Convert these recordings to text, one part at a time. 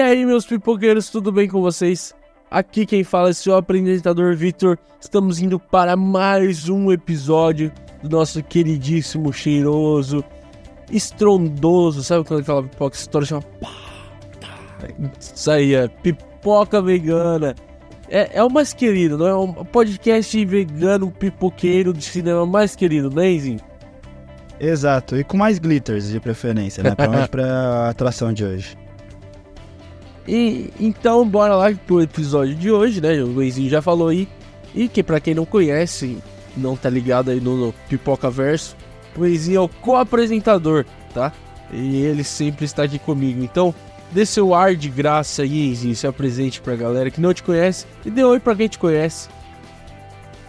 aí, meus pipoqueiros, tudo bem com vocês? Aqui quem fala é seu apresentador Vitor. Estamos indo para mais um episódio do nosso queridíssimo, cheiroso, estrondoso. Sabe quando aquela pipoca estoura chama. Isso aí, é pipoca vegana. É, é o mais querido, não é? O podcast vegano pipoqueiro de cinema mais querido, né? Exato, e com mais glitters de preferência, né? Pra, pra atração de hoje. E então, bora lá pro episódio de hoje, né? O Luizinho já falou aí. E que pra quem não conhece, não tá ligado aí no, no Pipoca Verso, o Luizinho é o co-apresentador, tá? E ele sempre está aqui comigo. Então, dê seu ar de graça aí, Luizinho, se apresente pra galera que não te conhece e dê oi pra quem te conhece.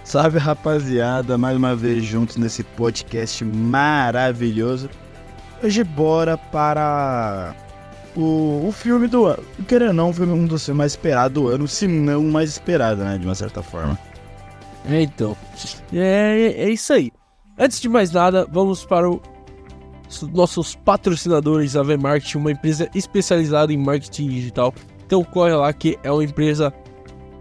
Salve rapaziada, mais uma vez juntos nesse podcast maravilhoso. Hoje bora para o, o filme do ano. Querendo ou não, foi um dos filmes mais esperados do ano, se não o mais esperado, né? De uma certa forma. É, então. É, é isso aí. Antes de mais nada, vamos para o, os nossos patrocinadores, a V-Marketing, uma empresa especializada em marketing digital. Então corre lá que é uma empresa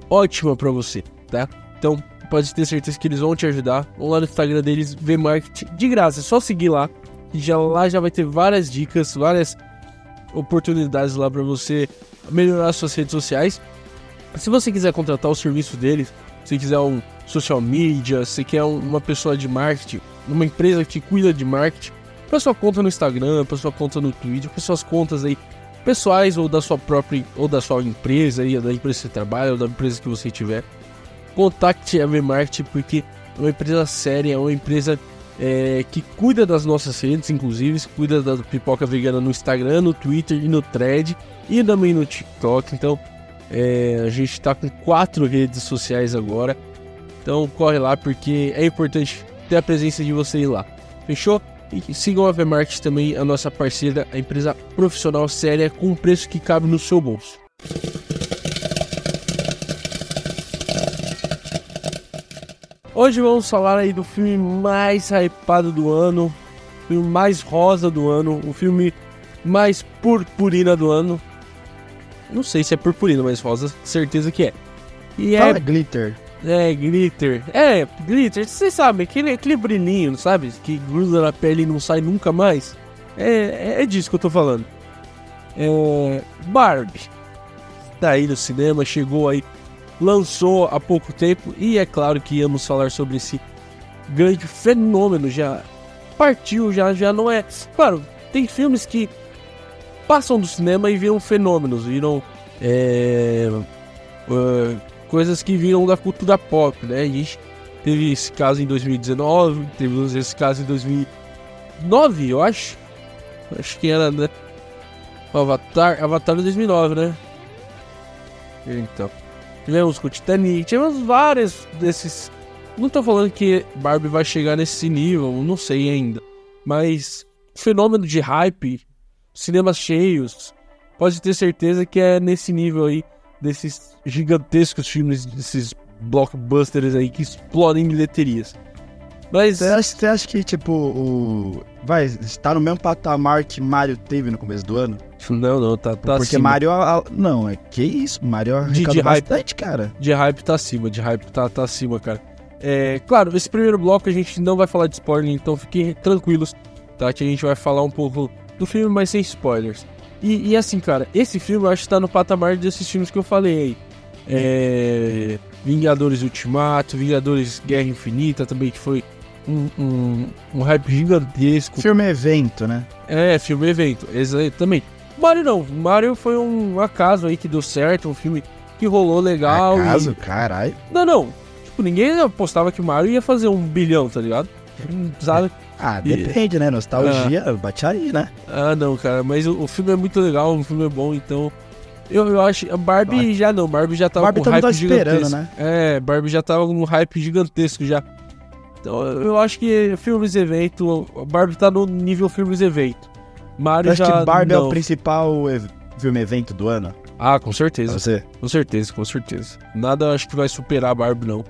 ótima para você, tá? Então pode ter certeza que eles vão te ajudar. Vão lá no Instagram deles, V-Marketing, de graça, é só seguir lá. Já lá já vai ter várias dicas, várias oportunidades lá para você melhorar suas redes sociais. Se você quiser contratar o serviço deles, se quiser um social media, se quer um, uma pessoa de marketing, uma empresa que cuida de marketing, para sua conta no Instagram, para sua conta no Twitter, para suas contas aí pessoais ou da sua própria ou da sua empresa aí, da empresa que você trabalha ou da empresa que você tiver, contacte a V-Marketing porque é uma empresa séria, é uma empresa é, que cuida das nossas redes, inclusive, cuida da pipoca vegana no Instagram, no Twitter e no Thread e também no TikTok. Então, é, a gente está com quatro redes sociais agora. Então, corre lá porque é importante ter a presença de você lá. Fechou? E sigam a VMarket também, a nossa parceira, a empresa profissional séria com um preço que cabe no seu bolso. Hoje vamos falar aí do filme mais hypado do ano, o filme mais rosa do ano, o filme mais purpurina do ano. Não sei se é purpurina, mas rosa, certeza que é. E Fala é glitter. É, glitter. É, glitter, vocês sabem, aquele, aquele brilhinho, sabe? Que gruda na pele e não sai nunca mais. É, é, é disso que eu tô falando. É, Barbie. Tá aí no cinema, chegou aí lançou há pouco tempo e é claro que íamos falar sobre esse grande fenômeno já partiu já já não é claro tem filmes que passam do cinema e viram fenômenos viram é, uh, coisas que viram da cultura pop né? A gente teve esse caso em 2019 teve esse caso em 2009 eu acho. Acho que era né? Avatar Avatar de 2009 né? Então Tivemos com o Titanic, tivemos vários desses. Não tô falando que Barbie vai chegar nesse nível, não sei ainda. Mas fenômeno de hype, cinemas cheios, pode ter certeza que é nesse nível aí desses gigantescos filmes, desses blockbusters aí que explodem bilheterias. Mas. Você acha, acha que, tipo, o. Vai, está no mesmo patamar que Mario teve no começo do ano? Não, não, tá, tá Porque acima. Mario. Não, é que isso? Mario de, de hype, bastante, cara. De hype tá acima, de hype tá, tá acima, cara. É, claro, esse primeiro bloco a gente não vai falar de spoiler, então fiquem tranquilos, tá? Que a gente vai falar um pouco do filme, mas sem spoilers. E, e assim, cara, esse filme eu acho que tá no patamar desses filmes que eu falei aí. É, Vingadores Ultimato, Vingadores Guerra Infinita também, que foi um, um, um hype gigantesco. Filme evento, né? É, filme evento, exatamente. Mario não, Mario foi um acaso aí que deu certo, um filme que rolou legal. Acaso? E... Caralho. Não, não. Tipo, ninguém apostava que o Mario ia fazer um bilhão, tá ligado? Sabe? Ah, depende, né? Nostalgia, ah. bate aí, né? Ah, não, cara, mas o, o, filme é muito legal, o filme é bom, então. Eu, eu acho. A Barbie já não, Barbie já tava Barbie com hype gigantesco. Né? É, Barbie já tava com um hype gigantesco já. Então eu acho que filmes evento, Barbie tá no nível filmes evento. Mario já que Barbie não. é o principal filme evento do ano? Ah, com certeza. Você? Com certeza, com certeza. Nada acho que vai superar a Barbie, não.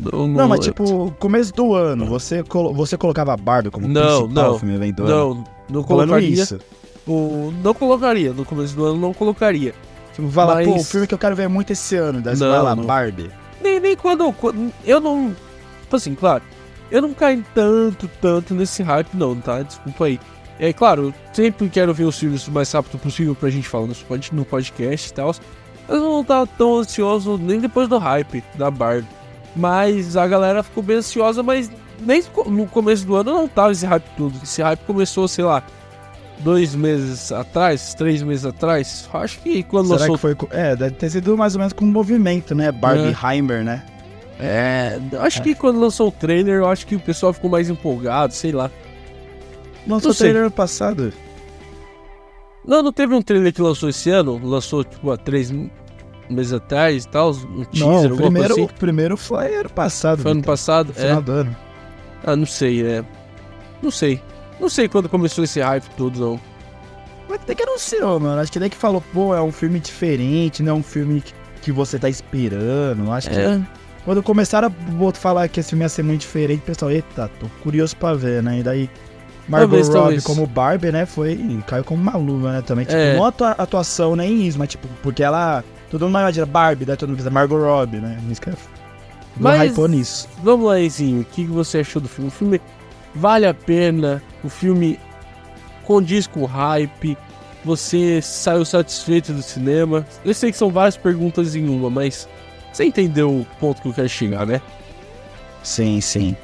Não, não, não mas tipo, começo do ano, você, colo você colocava a Barbie como não, principal não, filme evento do não, ano? Não, não colocaria. isso. O, não colocaria, no começo do ano não colocaria. Tipo, fala, Mas- pô, o filme que eu quero ver é muito esse ano. Daí Não, vai lá, não. Barbie. Nem, nem quando, quando- Eu não. Tipo assim, claro. Eu não caio tanto, tanto nesse hype, não, tá? Desculpa aí. É claro, sempre quero ver os filmes o mais rápido possível pra gente falar no, pod- no podcast e tal. Mas eu não tava tão ansioso nem depois do hype da Barbie. Mas a galera ficou bem ansiosa, mas nem no começo do ano não tava esse hype todo. Esse hype começou, sei lá, dois meses atrás, três meses atrás. Acho que quando Será lançou que foi. É, deve ter sido mais ou menos com um movimento, né? Barbie É. Heimer, né? É, acho que quando lançou o trailer, eu acho que o pessoal ficou mais empolgado, sei lá. Lançou Não o sei. trailer ano passado. Não, não teve um trailer que lançou esse ano? Lançou, tipo, há três meses atrás e tal? Um teaser, Não, o primeiro, coisa o assim? primeiro foi ano passado. Foi ano Vitor. passado? No final É. do ano. Ah, não sei, é. Não sei. Não sei quando começou esse hype todo, não. Mas até que anunciou, mano. Acho que daí que falou, pô, é um filme diferente, não é um filme que, você tá esperando. Acho que É. quando começaram a falar que esse filme ia ser muito diferente, o pessoal, eita, tô curioso pra ver, né? E daí, Margot Talvez, Robbie talvez. como Barbie, né? Foi. Caiu como uma luva, né? Também. Tipo, É. não atua- atuação nem isso, mas tipo, porque ela. Todo mundo imagina Barbie, daí todo mundo pensa Margot Robbie, né? Isso que é. Não Mas- hypou nisso. Vamos lá, Enzinho. O que que você achou do filme? O filme vale a pena? O filme condiz com o hype? Você saiu satisfeito do cinema? Eu sei que são várias perguntas em uma, mas você entendeu o ponto que eu quero chegar, né? Sim, sim.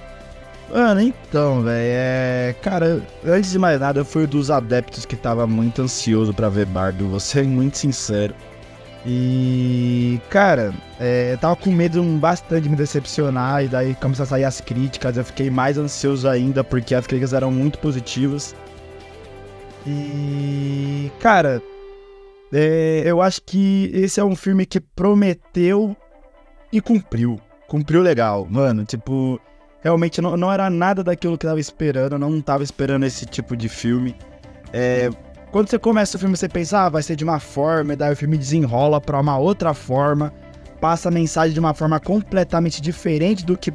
Mano, então, velho, é. Cara, antes de mais nada, eu fui um dos adeptos que tava muito ansioso pra ver Barbie, vou ser muito sincero. E. Cara, é, eu tava com medo bastante de me decepcionar, e daí começaram a sair as críticas, eu fiquei mais ansioso ainda, porque as críticas eram muito positivas. E. Cara, é, eu acho que esse é um filme que prometeu e cumpriu. Cumpriu legal, mano. Tipo, realmente não, não era nada daquilo que eu tava esperando. Eu não tava esperando esse tipo de filme. É, quando você começa o filme, você pensa, ah, vai ser de uma forma, e daí o filme desenrola pra uma outra forma, passa a mensagem de uma forma completamente diferente do que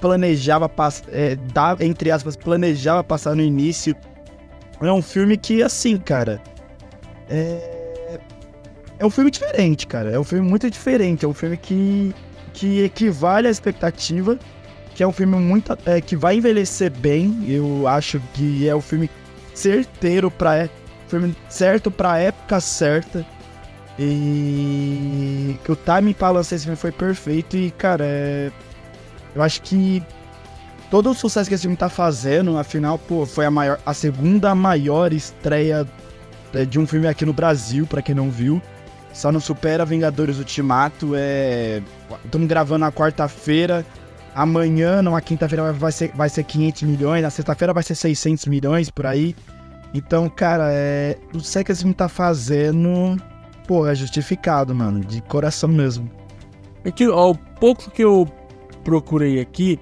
planejava passar, é, entre aspas, planejava passar no início. É um filme que, assim, cara, é, é um filme diferente, cara. É um filme muito diferente. É um filme que, que equivale à expectativa. Que é um filme muito. é, que vai envelhecer bem. Eu acho que é o filme certeiro pra. é- filme certo pra época certa. E. Que o timing pra lançar esse filme foi perfeito. E, cara, é. Eu acho que. Todo o sucesso que esse filme tá fazendo, afinal, pô, foi a maior, a segunda maior estreia é, de um filme aqui no Brasil, pra quem não viu. Só não supera Vingadores Ultimato. É. Estamos gravando na quarta-feira. Amanhã, numa quinta-feira, vai ser, vai ser 500 milhões. Na sexta-feira vai ser 600 milhões por aí. Então, cara, é. O que esse filme tá fazendo. Pô, é justificado, mano. De coração mesmo. É que ao pouco que eu procurei aqui,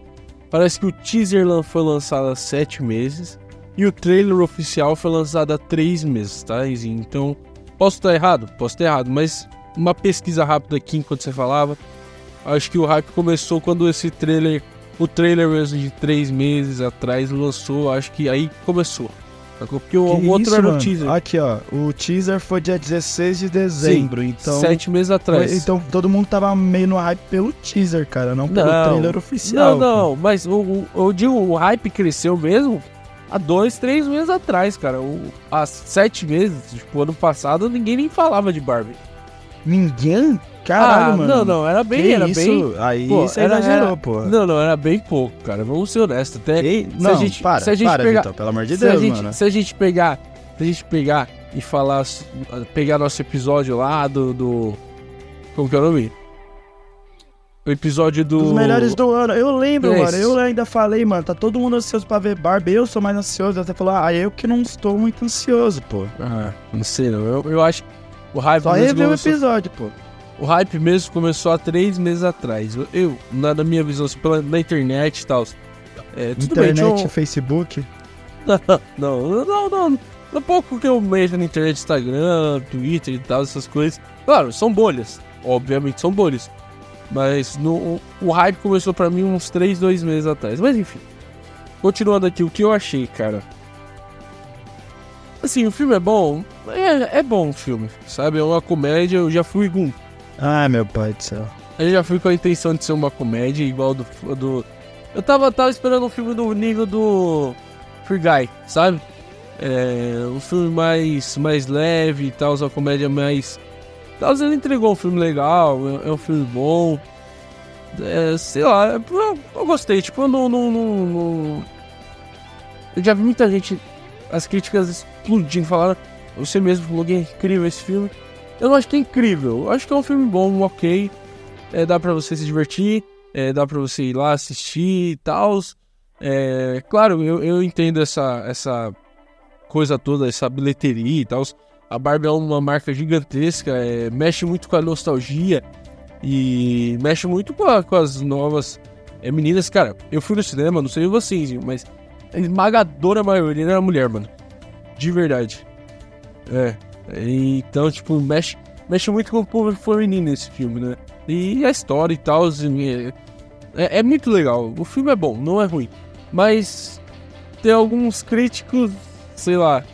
parece que o teaser foi lançado há sete meses e o trailer oficial foi lançado há três meses, tá? Então, posso estar errado? Posso estar errado, mas uma pesquisa rápida aqui enquanto você falava, acho que o hype começou quando esse trailer, o trailer mesmo de três meses atrás lançou, acho que aí começou. Porque o Que outro isso, era o teaser, Aqui, ó. O teaser foi dia 16 de dezembro. então. sete meses atrás. foi- então todo mundo tava meio no hype pelo teaser, cara. Não pelo Não. trailer oficial. Não, não, mas o, o, eu digo, o hype cresceu mesmo há dois, três meses atrás, cara. O, há sete meses, tipo, ano passado, ninguém nem falava de Barbie. Ninguém? Caralho, ah, mano. não, não, era bem, Que era isso? bem. Aí Pô, você era- exagerou, era- pô. Não, não, era bem pouco, cara. Vamos ser honestos. Até Ei, se não, a gente- para, se a gente para, pegar- Vitor, pelo amor de Deus, gente, mano. se a gente pegar. Se a gente pegar e falar. Pegar nosso episódio lá do. do como que é o nome? O episódio do. Dos melhores do ano. Eu lembro, É mano. Eu ainda falei, mano, tá todo mundo ansioso pra ver Barbie. Eu sou mais ansioso. Você falou, ah, eu que não estou muito ansioso, pô. Ah, não sei não. Eu, eu acho o hype Só rever o episódio, pô. O hype mesmo começou há três meses atrás. Eu, eu, na, na minha visão, assim, pela, na internet e tal. É, Internet, bem, um- Facebook. Não, não, não. No pouco que eu mexo na internet, Instagram, Twitter e tal, essas coisas. Claro, são bolhas. Obviamente são bolhas. Mas no, o, hype começou pra mim uns 3, 2 meses atrás. Mas enfim. Continuando aqui, o que eu achei, cara? Assim, o filme é bom. É, é bom o filme, sabe? É uma comédia. Eu já fui com. Ai, meu pai do céu. Eu já fui com a intenção de ser uma comédia igual do. do eu tava, tava esperando um filme do nível do. Free Guy, sabe? É, um filme mais, mais leve e tal, uma comédia mais. Tal, ele entregou um filme legal, é, é um filme bom. É, sei lá, eu, eu, gostei, tipo, eu não, não, não, não. Eu já vi muita gente, as críticas explodindo, falaram. Você mesmo falou que é incrível esse filme. Eu não acho que é incrível, eu acho que é um filme bom, ok. É, dá pra você se divertir, é, dá pra você ir lá assistir e tal. É, claro, eu, eu entendo essa, essa coisa toda, essa bilheteria e tal. A Barbie é uma marca gigantesca, é, mexe muito com a nostalgia e mexe muito com, a, com as novas é, meninas. Cara, eu fui no cinema, não sei vocês, mas a esmagadora maioria era mulher, mano. De verdade. É. Então, tipo, mexe, mexe muito com o público feminino esse filme, né? E a história e tal. É, é, é muito legal. O filme é bom, não é ruim. Mas tem alguns críticos, sei lá,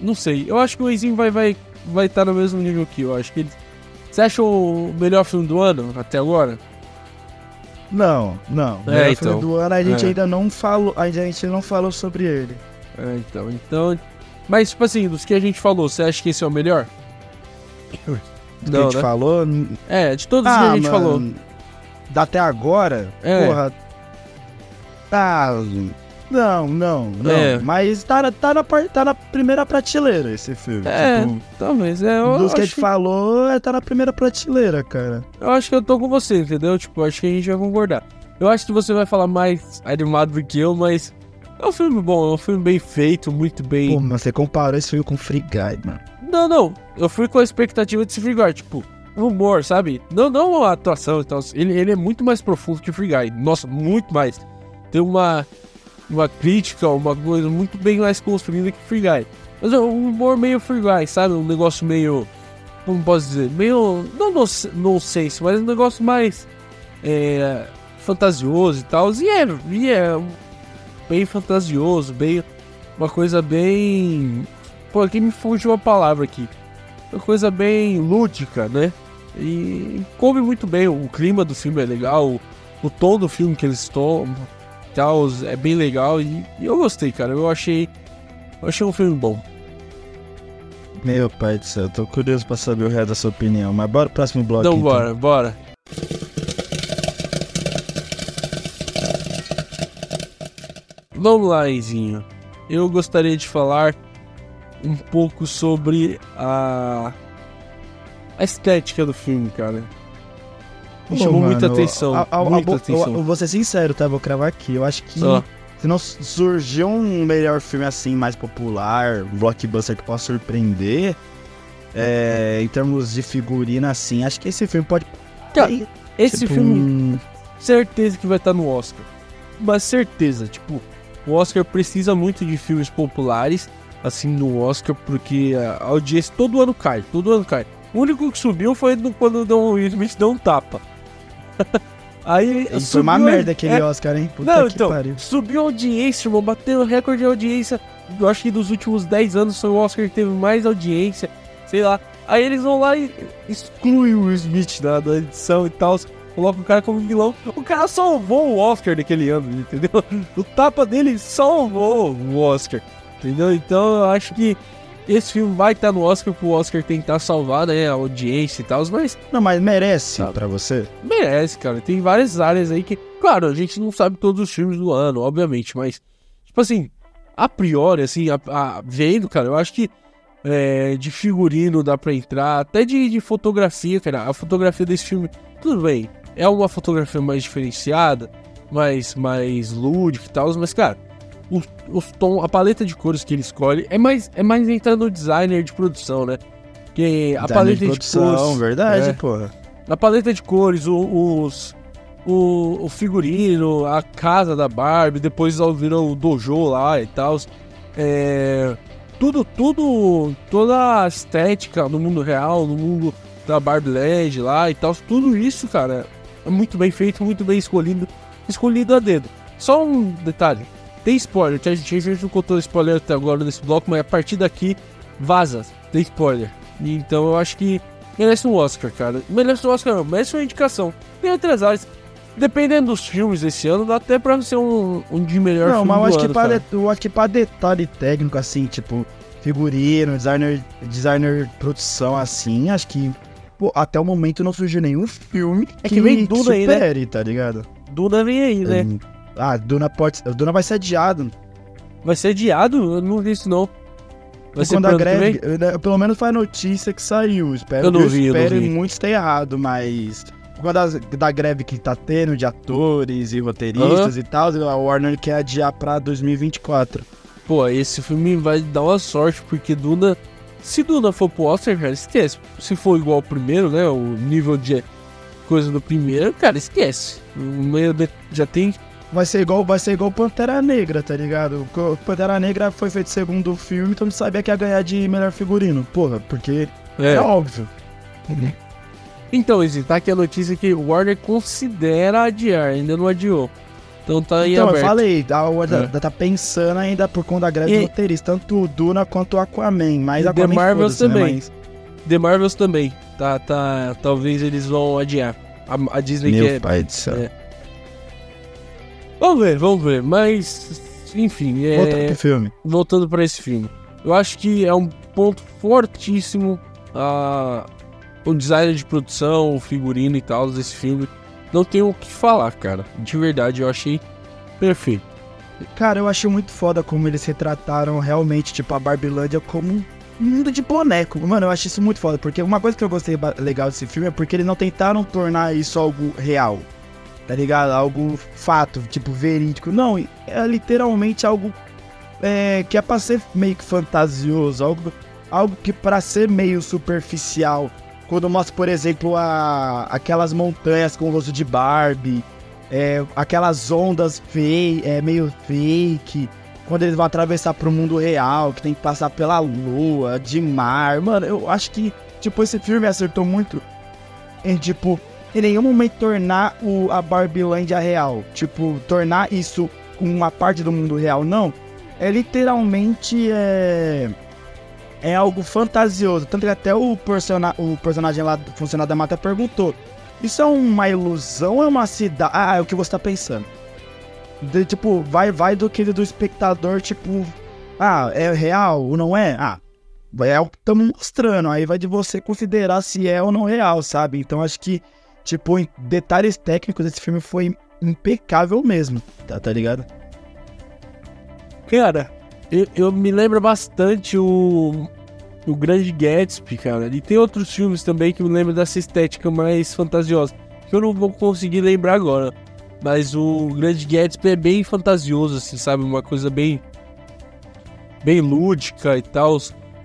não sei. Eu acho que o Eizinho vai vai vai estar tá no mesmo nível que eu. Acho que ele. Você acha o melhor filme do ano até agora? Não, não. O é, melhor então, filme do ano a gente é. ainda não falou, a gente não falou sobre ele. É, então, então, mas tipo assim, dos que a gente falou, você acha que esse é o melhor? Do que a gente né? falou? É, de todos ah, que a gente mano, falou. Até agora, É. porra. Tá. Não, não, não. É. Mas tá, na- tá, na, tá na primeira prateleira esse filme. É, Tipo, talvez. É, eu, dos que a gente falou, é, tá na primeira prateleira, cara. eu acho que eu tô com você, entendeu? Tipo, acho que a gente vai concordar. Eu acho que você vai falar mais animado do que eu, mas é um filme bom, é um filme bem feito, muito bem. Pô, mas você comparou esse filme com Free Guy, mano. Não, não. Eu fui com a expectativa de Free Guy, tipo, humor, sabe? Não, não a atuação e tal. Ele, ele é muito mais profundo que Free Guy. Nossa, muito mais. Tem uma, uma crítica, uma coisa muito bem mais construída que Free Guy. Mas é um humor meio Free Guy, sabe? Um negócio meio. Como posso dizer? Meio. Não no, nonsense, mas um negócio mais. É, fantasioso e tal. E é, e é bem fantasioso, bem. Uma coisa bem. Pô, aqui me fugiu a palavra aqui. Uma coisa bem lúdica, né? E coube muito bem. O clima do filme é legal. O, tom do filme que eles tomam tal é bem legal. E, e eu gostei, cara. Eu achei. Eu achei um filme bom. Meu pai do céu, tô curioso pra saber o resto da sua opinião. Mas bora pro próximo bloco. Então, bora, bora. Vamos lá, Izinho. Eu gostaria de falar um pouco sobre a, a estética do filme, cara. Me Pô, chamou mano, muita atenção. a- a- a- muita eu- atenção. Eu, vou ser sincero, tá? Vou cravar aqui. Eu acho que Só. se não surgiu um melhor filme assim, mais popular, um blockbuster que possa surpreender, é, em termos de figurina assim, acho que esse filme pode. Cara, Esse tipo, filme, certeza que vai estar no Oscar. Mas certeza, tipo, o Oscar precisa muito de filmes populares, assim, no Oscar, porque a audiência todo ano cai, todo ano cai. O único que subiu foi quando o Don Will Smith deu um tapa. Aí Foi uma merda aquele é, Oscar, hein? Puta Não, que então, pariu. subiu a audiência, irmão, bateu recorde de audiência. Eu acho que dos últimos 10 anos foi o Oscar que teve mais audiência, sei lá. Aí eles vão lá e excluem o Will Smith da, da edição e tal, colocam o cara como vilão. O cara salvou o Oscar daquele ano, entendeu? O tapa dele salvou o Oscar, entendeu? Então eu acho que esse filme vai estar no Oscar pro Oscar tentar salvar, né, a audiência e tal, mas Não, mas merece Sabe. pra você? merece, cara. Tem várias áreas aí que, claro, a gente não sabe todos os filmes do ano, obviamente, mas, tipo assim, a priori, assim, a, a- vendo, cara, eu acho que é, de figurino dá pra entrar, até de, de fotografia, cara. A fotografia desse filme, tudo bem, é uma fotografia mais diferenciada, mais, mais lúdica e tal, mas, cara, os, os tom, a paleta de cores que ele escolhe é mais, é mais entrando no designer de produção, né? Que a Designer paleta de de, produção, cores. verdade, é. porra. A paleta de cores, o- os. O, o figurino, a casa da Barbie, depois viram o dojo lá e tal. É, tudo, tudo, toda a estética no mundo real, no mundo da Barbie Land lá e tal, tudo isso, cara, muito bem feito, muito bem escolhido, escolhido a dedo. Só um detalhe, tem spoiler, que a gente, a gente não contou spoiler até agora nesse bloco, mas a partir daqui vaza, tem spoiler. Então eu acho que merece um Oscar, cara. Merece um Oscar, não, merece uma indicação. Tem outras áreas. Dependendo dos filmes desse ano, dá até pra ser um, um de melhor Não, filme mas eu acho, que ano, det- eu acho que pra detalhe técnico, assim, tipo, figurino, designer, designer produção, assim, acho que pô, até o momento não surgiu nenhum filme É que vem Duna aí, né? tá ligado? Duna vem aí, né? Hum, Ah, Duna pode. Duna vai ser adiado. Vai ser adiado? Eu não vi isso, não. Vai ser quando a que greve. né, Pelo menos foi a notícia que saiu. Espero, Eu não vi, eu não espero vi. muito esteja errado, mas. Por causa das- da greve que tá tendo de atores e roteiristas e tal, a Warner quer adiar pra 2024. Pô, esse filme vai dar uma sorte, porque Duna. Se Duna for pro Oscar, cara, esquece. Se for igual ao primeiro, né? O nível de coisa do primeiro, cara, esquece. O meio já tem. Vai ser igual, vai ser igual Pantera Negra, tá ligado? O Pantera Negra foi feito segundo filme, então não sabia que ia ganhar de melhor figurino. Porra, porque é, É. óbvio. Então, Izzy, tá aqui a notícia que o Warner considera adiar, ainda não adiou. Então tá em Então, aberto. eu falei, a Warner É. tá pensando ainda por conta da greve E- do roteirista, tanto o Duna quanto o Aquaman, mas E The Aquaman Marvels foda-se, né, também. mas- The Marvels também. Tá, tá. Talvez eles vão adiar. A, a Disney Meu quer. pai do céu. é. Vamos ver, vamos ver. Mas, enfim, é. Voltando pro filme. voltando para esse filme. Eu acho que é um ponto fortíssimo a o design de produção, o figurino e tal desse filme. Não tenho o que falar, cara. De verdade, eu achei perfeito. Cara, eu achei muito foda como eles retrataram realmente, tipo, a Barbilândia como um mundo de boneco. Mano, eu achei isso muito foda, porque uma coisa que eu gostei legal desse filme é porque eles não tentaram tornar isso algo real, tá ligado? Algo fato, tipo, verídico. Não, é literalmente algo é, que é pra ser meio que fantasioso, algo, algo que pra ser meio superficial. Quando mostra, por exemplo, a, aquelas montanhas com o rosto de Barbie, é, aquelas ondas fei, é, meio fake, quando eles vão atravessar pro mundo real, que tem que passar pela lua, de mar. Mano, eu acho que, tipo, esse filme acertou muito em, tipo, em nenhum momento tornar o, a Barbilândia real. Tipo, tornar isso uma parte do mundo real, não. É literalmente, é... É algo fantasioso. Tanto que até o, persona, o personagem lá, do funcionário da mata, perguntou: Isso é uma ilusão ou é uma cidade? Ah, é o que você tá pensando. De, tipo, vai, vai do que do espectador, tipo, ah, é real ou não é? Ah, é o que estamos mostrando. Aí vai de você considerar se é ou não real, sabe? Então acho que, tipo, em detalhes técnicos desse filme foi impecável mesmo, tá, tá ligado? Cara, eu, eu me lembro bastante o, o Grande Gatsby, cara. E tem outros filmes também que me lembram dessa estética mais fantasiosa. Que eu não vou conseguir lembrar agora. Mas o Grande Gatsby é bem fantasioso, assim, sabe? Uma coisa bem. bem lúdica e tal.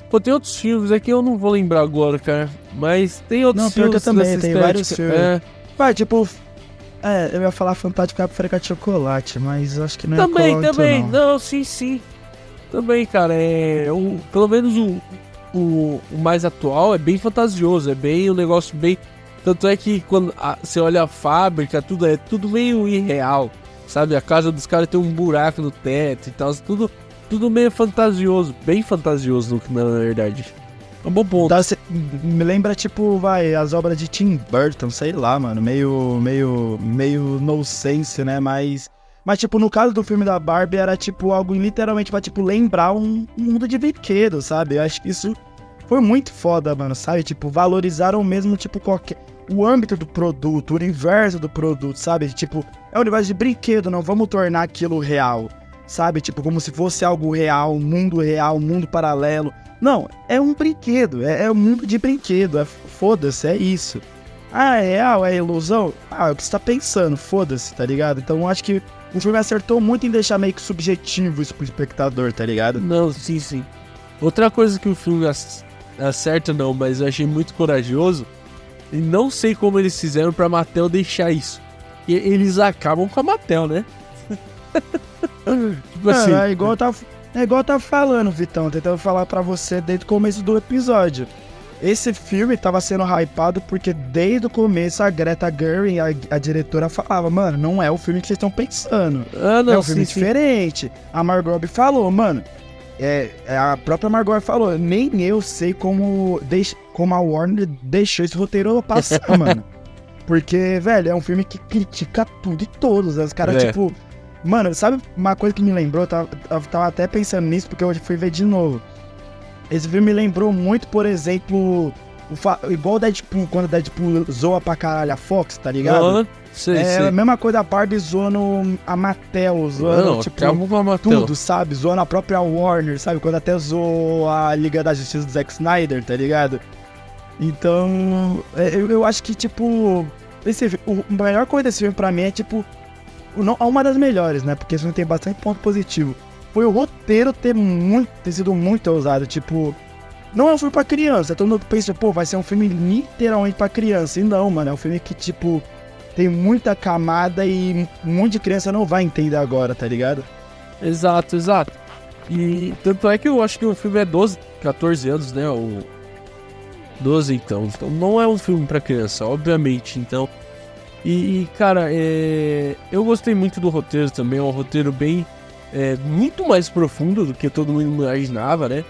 Pô, tem outros filmes aqui eu não vou lembrar agora, cara. Mas tem outros Não, pior que eu filmes também, dessa tem estética. vários filmes. É, Vai, tipo. É, eu ia falar Fantástico Fábrica de Chocolate, mas acho que não é Também, também. não. Não. sim, sim. Também, cara, é. O, pelo menos o, o, o mais atual é bem fantasioso, é bem um negócio bem. Tanto é que quando a- você olha a fábrica, tudo é tudo meio irreal. Sabe? A casa dos caras tem um buraco no teto e tal. Tudo, tudo meio fantasioso, bem fantasioso na verdade. É um bom ponto. Se- me lembra, tipo, vai, as obras de Tim Burton, sei lá, mano. Meio. meio. meio no sense, né? Mas. Mas, tipo, no caso do filme da Barbie, era, tipo, algo literalmente pra, tipo, lembrar um, um mundo de brinquedo, sabe? Eu acho que isso foi muito foda, mano, sabe? Tipo, valorizaram mesmo, tipo, qualquer. O âmbito do produto, o universo do produto, sabe? Tipo, é um universo de brinquedo, não vamos tornar aquilo real, sabe? Tipo, como se fosse algo real, mundo real, mundo paralelo. Não, é um brinquedo, é, é um mundo de brinquedo, é, foda-se, é isso. Ah, é real, é ilusão? Ah, é o que você tá pensando, foda-se, tá ligado? Então acho que o filme acertou muito em deixar meio que subjetivo isso pro espectador, tá ligado? Não, sim, sim. Outra coisa que o filme ac- acerta, não, mas eu achei muito corajoso. E não sei como eles fizeram pra Mattel deixar isso. E eles acabam com a Mattel, né? tipo assim. é, é igual eu tava, é igual eu tava falando, Vitão, tentando falar pra você desde o começo do episódio. Esse filme tava sendo hypado porque desde o começo a Greta Gerwig, a, a diretora, falava, mano, não é o filme que vocês estão pensando. ah, não, é um filme sim, sim. diferente. A Margot Robbie falou, mano, é, é, a própria Margot falou, nem eu sei como, deix, como a Warner deixou esse roteiro passar, mano. Porque, velho, é um filme que critica tudo e todos. Né? Os caras, é. tipo. Mano, sabe uma coisa que me lembrou? Eu tava, eu tava até pensando nisso porque eu fui ver de novo. Esse filme me lembrou muito, por exemplo, o igual o Deadpool, quando o Deadpool zoa pra caralho a Fox, tá ligado? Uhum. Sei, é sei. a mesma coisa a Barbie zoando a Mattel, zoando, Não, tipo, tudo, sabe? Zoando a própria Warner, sabe? Quando até zoou a Liga da Justiça do Zack Snyder, tá ligado? Então, é, eu, eu acho que, tipo, esse, o, a melhor coisa desse filme pra mim é, tipo, não, uma das melhores, né? Porque esse filme tem bastante ponto positivo. Foi o roteiro ter, muito, ter sido muito ousado, tipo... Não é um filme pra criança, todo mundo pensa, pô, vai ser um filme literalmente pra criança. E não, mano, é um filme que, tipo, tem muita camada e um monte de criança não vai entender agora, tá ligado? Exato, exato. E tanto é que eu acho que o filme é 12, 14 anos, né? O 12 então. Então não é um filme para criança, obviamente. Então. E, e cara, é... eu gostei muito do roteiro também. É um roteiro bem. É, muito mais profundo do que todo mundo imaginava, né?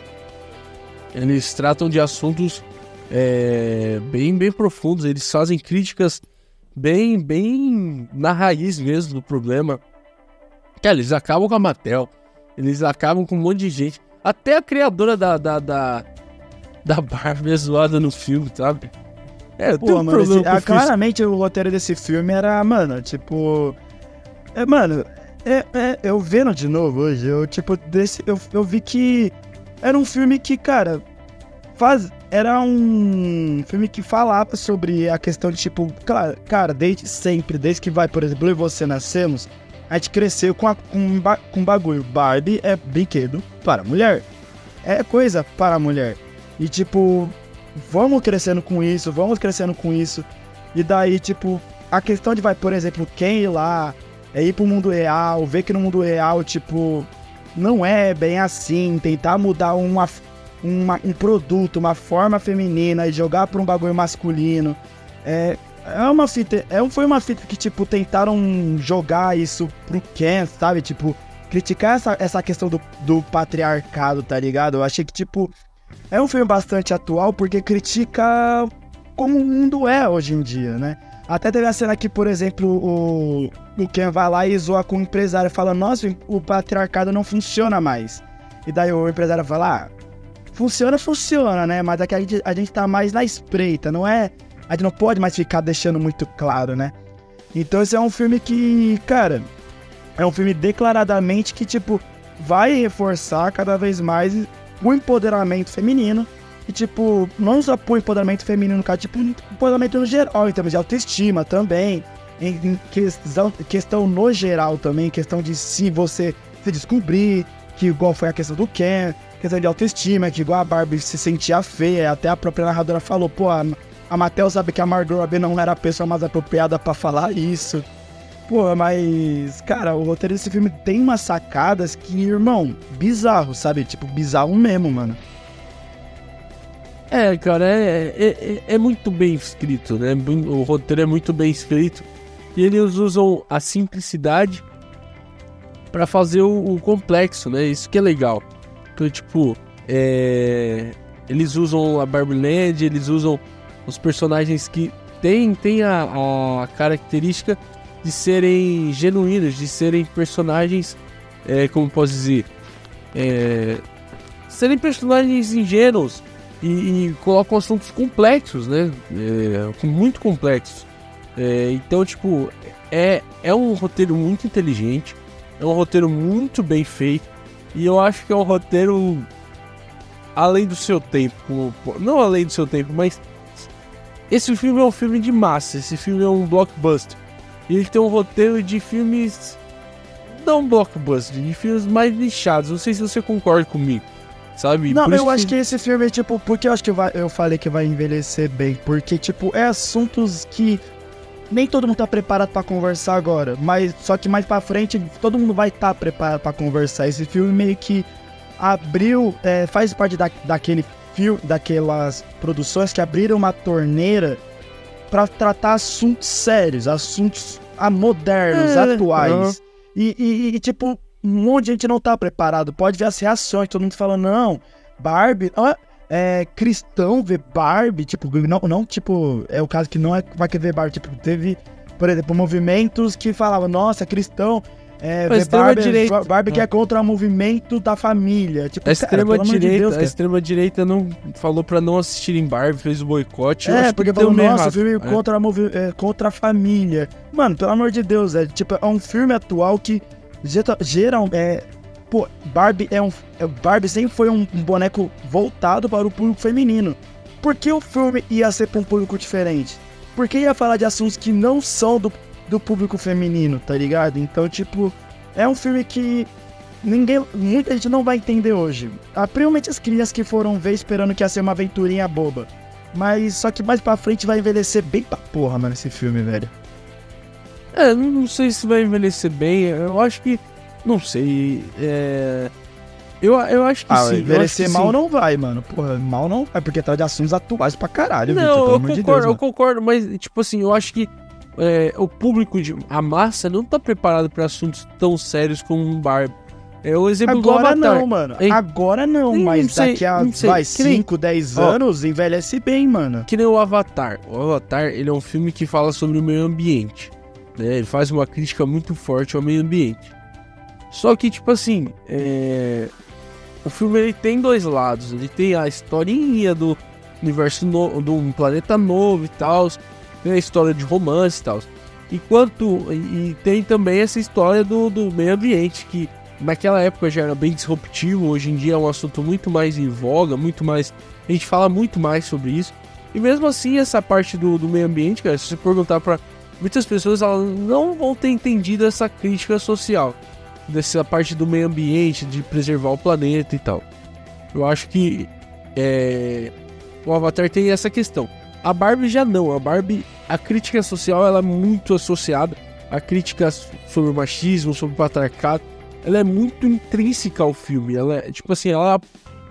Eles tratam de assuntos é, bem, bem profundos. Eles fazem críticas bem, bem na raiz mesmo do problema. Cara, eles acabam com a Mattel, eles acabam com um monte de gente. Até a criadora da, da, da, da Barbie é zoada no filme, sabe? É, Pô, um mano, esse, ah, claramente o roteiro desse filme era, mano, tipo. É, mano, é, é, eu vendo de novo hoje, eu, tipo, desse, eu, eu vi que era um filme que, cara, faz, era um filme que falava sobre a questão de tipo, claro, cara, desde sempre, desde que vai, por exemplo, eu e você nascemos, a gente cresceu com, a, com, com bagulho. Barbie é brinquedo para mulher. É coisa para mulher. E tipo, vamos crescendo com isso, vamos crescendo com isso. E daí, tipo, a questão de vai, por exemplo, quem ir lá, é ir pro mundo real, ver que no mundo real, tipo, não é bem assim, tentar mudar uma uma, um produto, uma forma feminina e jogar pra um bagulho masculino. É, é uma fita. É, foi uma fita que, tipo, tentaram jogar isso pro Ken, sabe? Tipo, criticar essa, essa questão do, do patriarcado, tá ligado? Eu achei que, tipo, é um filme bastante atual porque critica como o mundo é hoje em dia, né? Até teve a cena que, por exemplo, o, o Ken vai lá e zoa com o empresário, falando: Nossa, o patriarcado não funciona mais. E daí o empresário fala: Ah, funciona, funciona, né? Mas aqui a gente, a gente tá mais na espreita, não é? A gente não pode mais ficar deixando muito claro, né? Então esse é um filme que, cara, é um filme declaradamente que, tipo, vai reforçar cada vez mais o empoderamento feminino. Tipo, não só o empoderamento feminino, cara, tipo, empoderamento no geral, em termos de autoestima também. Em, em questão, questão no geral também, questão de se você se descobrir, que igual foi a questão do Ken, questão de autoestima, que igual a Barbie se sentia feia, até a própria narradora falou, pô, a, a Mattel sabe que a Margot Robbie não era a pessoa mais apropriada para falar isso. Pô, mas, cara, o roteiro desse filme tem umas sacadas que, irmão, bizarro, sabe? Tipo, bizarro mesmo, mano. É, cara, é, é, é, é muito bem escrito, né? O roteiro é muito bem escrito. E eles usam a simplicidade para fazer o, o, complexo, né? Isso que é legal. Então, tipo, é... eles usam a Barbie Land, eles usam os personagens que têm, têm a, a característica de serem genuínos, de serem personagens, é, como posso dizer, é, serem personagens ingênuos e, e, colocam assuntos complexos, né? É, muito complexos. É, então, tipo, é, é um roteiro muito inteligente, é um roteiro muito bem feito. E eu acho que é um roteiro além do seu tempo. Não além do seu tempo, mas. Esse filme é um filme de massa. Esse filme é um blockbuster. E ele tem um roteiro de filmes. Não blockbuster, de filmes mais nichados. Não sei se você concorda comigo. Sabe? Não, eu acho que... esse filme é tipo. Porque eu acho que vai, eu falei que vai envelhecer bem. Porque, tipo, é assuntos que nem todo mundo tá preparado para conversar agora, mas só que mais para frente todo mundo vai estar tá preparado para conversar. Esse filme meio que abriu, é, faz parte da, daquele filme, daquelas produções que abriram uma torneira para tratar assuntos sérios, assuntos modernos, é, atuais. E, e, e, tipo, um monte de gente não tá preparado. Pode ver as reações, todo mundo falando, não, Barbie, é cristão ver Barbie, tipo, não, não, tipo, é o caso que não é vai querer ver Barbie, tipo, teve, por exemplo, movimentos que falavam, nossa, cristão, é, ver Barbie, Barbie que é contra o movimento da família. Tipo, A cara, extrema pelo amor de direita, Deus, a cara. extrema direita não falou pra não assistirem Barbie, fez o boicote. É, porque falou, nossa, errado. filme É. contra, a é, contra a família. Mano, pelo amor de Deus, é tipo, é um filme atual que geral, é, pô, Barbie é um, é, Barbie sempre foi um, boneco voltado para o público feminino. Por que o filme ia ser para um público diferente? Por que ia falar de assuntos que não são do, do público feminino, tá ligado? Então, tipo, é um filme que ninguém, muita gente não vai entender hoje. Ah, Principalmente as crianças que foram ver esperando que ia ser uma aventurinha boba. Mas só que mais pra frente vai envelhecer bem pra porra, mano, esse filme, velho. É, não não sei se vai envelhecer bem. Eu acho que. Não sei. É. Eu, eu acho que Ah, sim. envelhecer mal sim. não vai, mano. Porra, mal não vai, porque tá de assuntos atuais pra caralho, Não, pelo eu amor de concordo, Deus, eu concordo, mas, tipo assim, eu acho que é, o público, de, a massa, não tá preparado pra assuntos tão sérios como um Barbie. É o exemplo do Agora Avatar. não, mano. Hein? Agora não, Nem mas sei, daqui a, não sei. vai, Que nem- 5, 10 Ó. anos, envelhece bem, mano. Que nem o Avatar. O Avatar, ele é um filme que fala sobre o meio ambiente. Né? Ele faz uma crítica muito forte ao meio ambiente. Só que, tipo assim, é, o filme ele tem dois lados. Ele tem a historinha do universo novo, de um planeta novo e tal. Tem a história de romance e tal. Enquanto. E, e tem também essa história do, do meio ambiente, que naquela época já era bem disruptivo. Hoje em dia é um assunto muito mais em voga, muito mais. A gente fala muito mais sobre isso. E mesmo assim, essa parte do, do meio ambiente, cara, se você perguntar pra muitas pessoas, elas não vão ter entendido essa crítica social. Dessa parte do meio ambiente, de preservar o planeta e tal. Eu acho que é, o Avatar tem essa questão. A Barbie já não. A Barbie, a crítica social, ela é muito associada. A crítica sobre o machismo, sobre o patriarcado, ela é muito intrínseca ao filme. Ela é, tipo assim, ela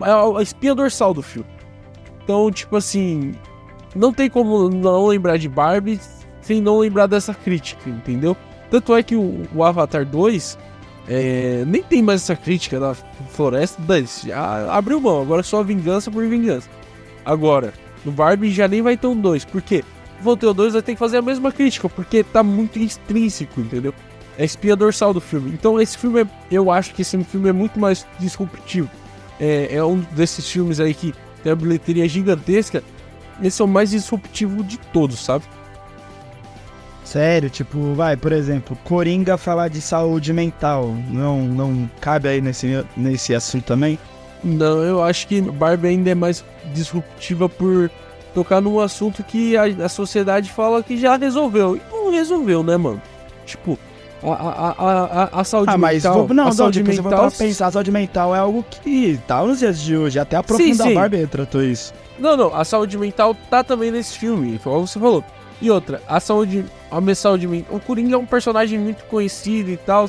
é a espinha dorsal do filme. Então, tipo assim, não tem como não lembrar de Barbie sem não lembrar dessa crítica, entendeu? Tanto é que o, o Avatar 2 é, nem tem mais essa crítica da floresta, dane-se, abriu mão, agora é só vingança por vingança. Agora, no Barbie já nem vai ter um 2, por quê? Vou ter o 2, vai ter que fazer a mesma crítica, porque tá muito intrínseco, entendeu? É espinha dorsal do filme. Então esse filme, é, eu acho que esse filme é muito mais disruptivo. É, é um desses filmes aí que tem a bilheteria gigantesca. Esse é o mais disruptivo de todos, sabe? Sério, tipo, vai, por exemplo, Coringa falar de saúde mental. Não, não cabe aí nesse, nesse assunto também? Não, eu acho que Barbie ainda é mais disruptiva por tocar num assunto que a, a sociedade fala que já resolveu. E não resolveu, né, mano? Tipo, a, a, a, a, saúde Ah, mas mental. vou, não, a não, saúde tipo, mental. pensar, a saúde mental é algo que tá nos dias de hoje. Até a profunda sim. Barbie tratou isso. Não, não, a saúde mental tá também nesse filme, como você falou. E outra, a saúde, a minha saúde mental. O Coringa é um personagem muito conhecido e tal.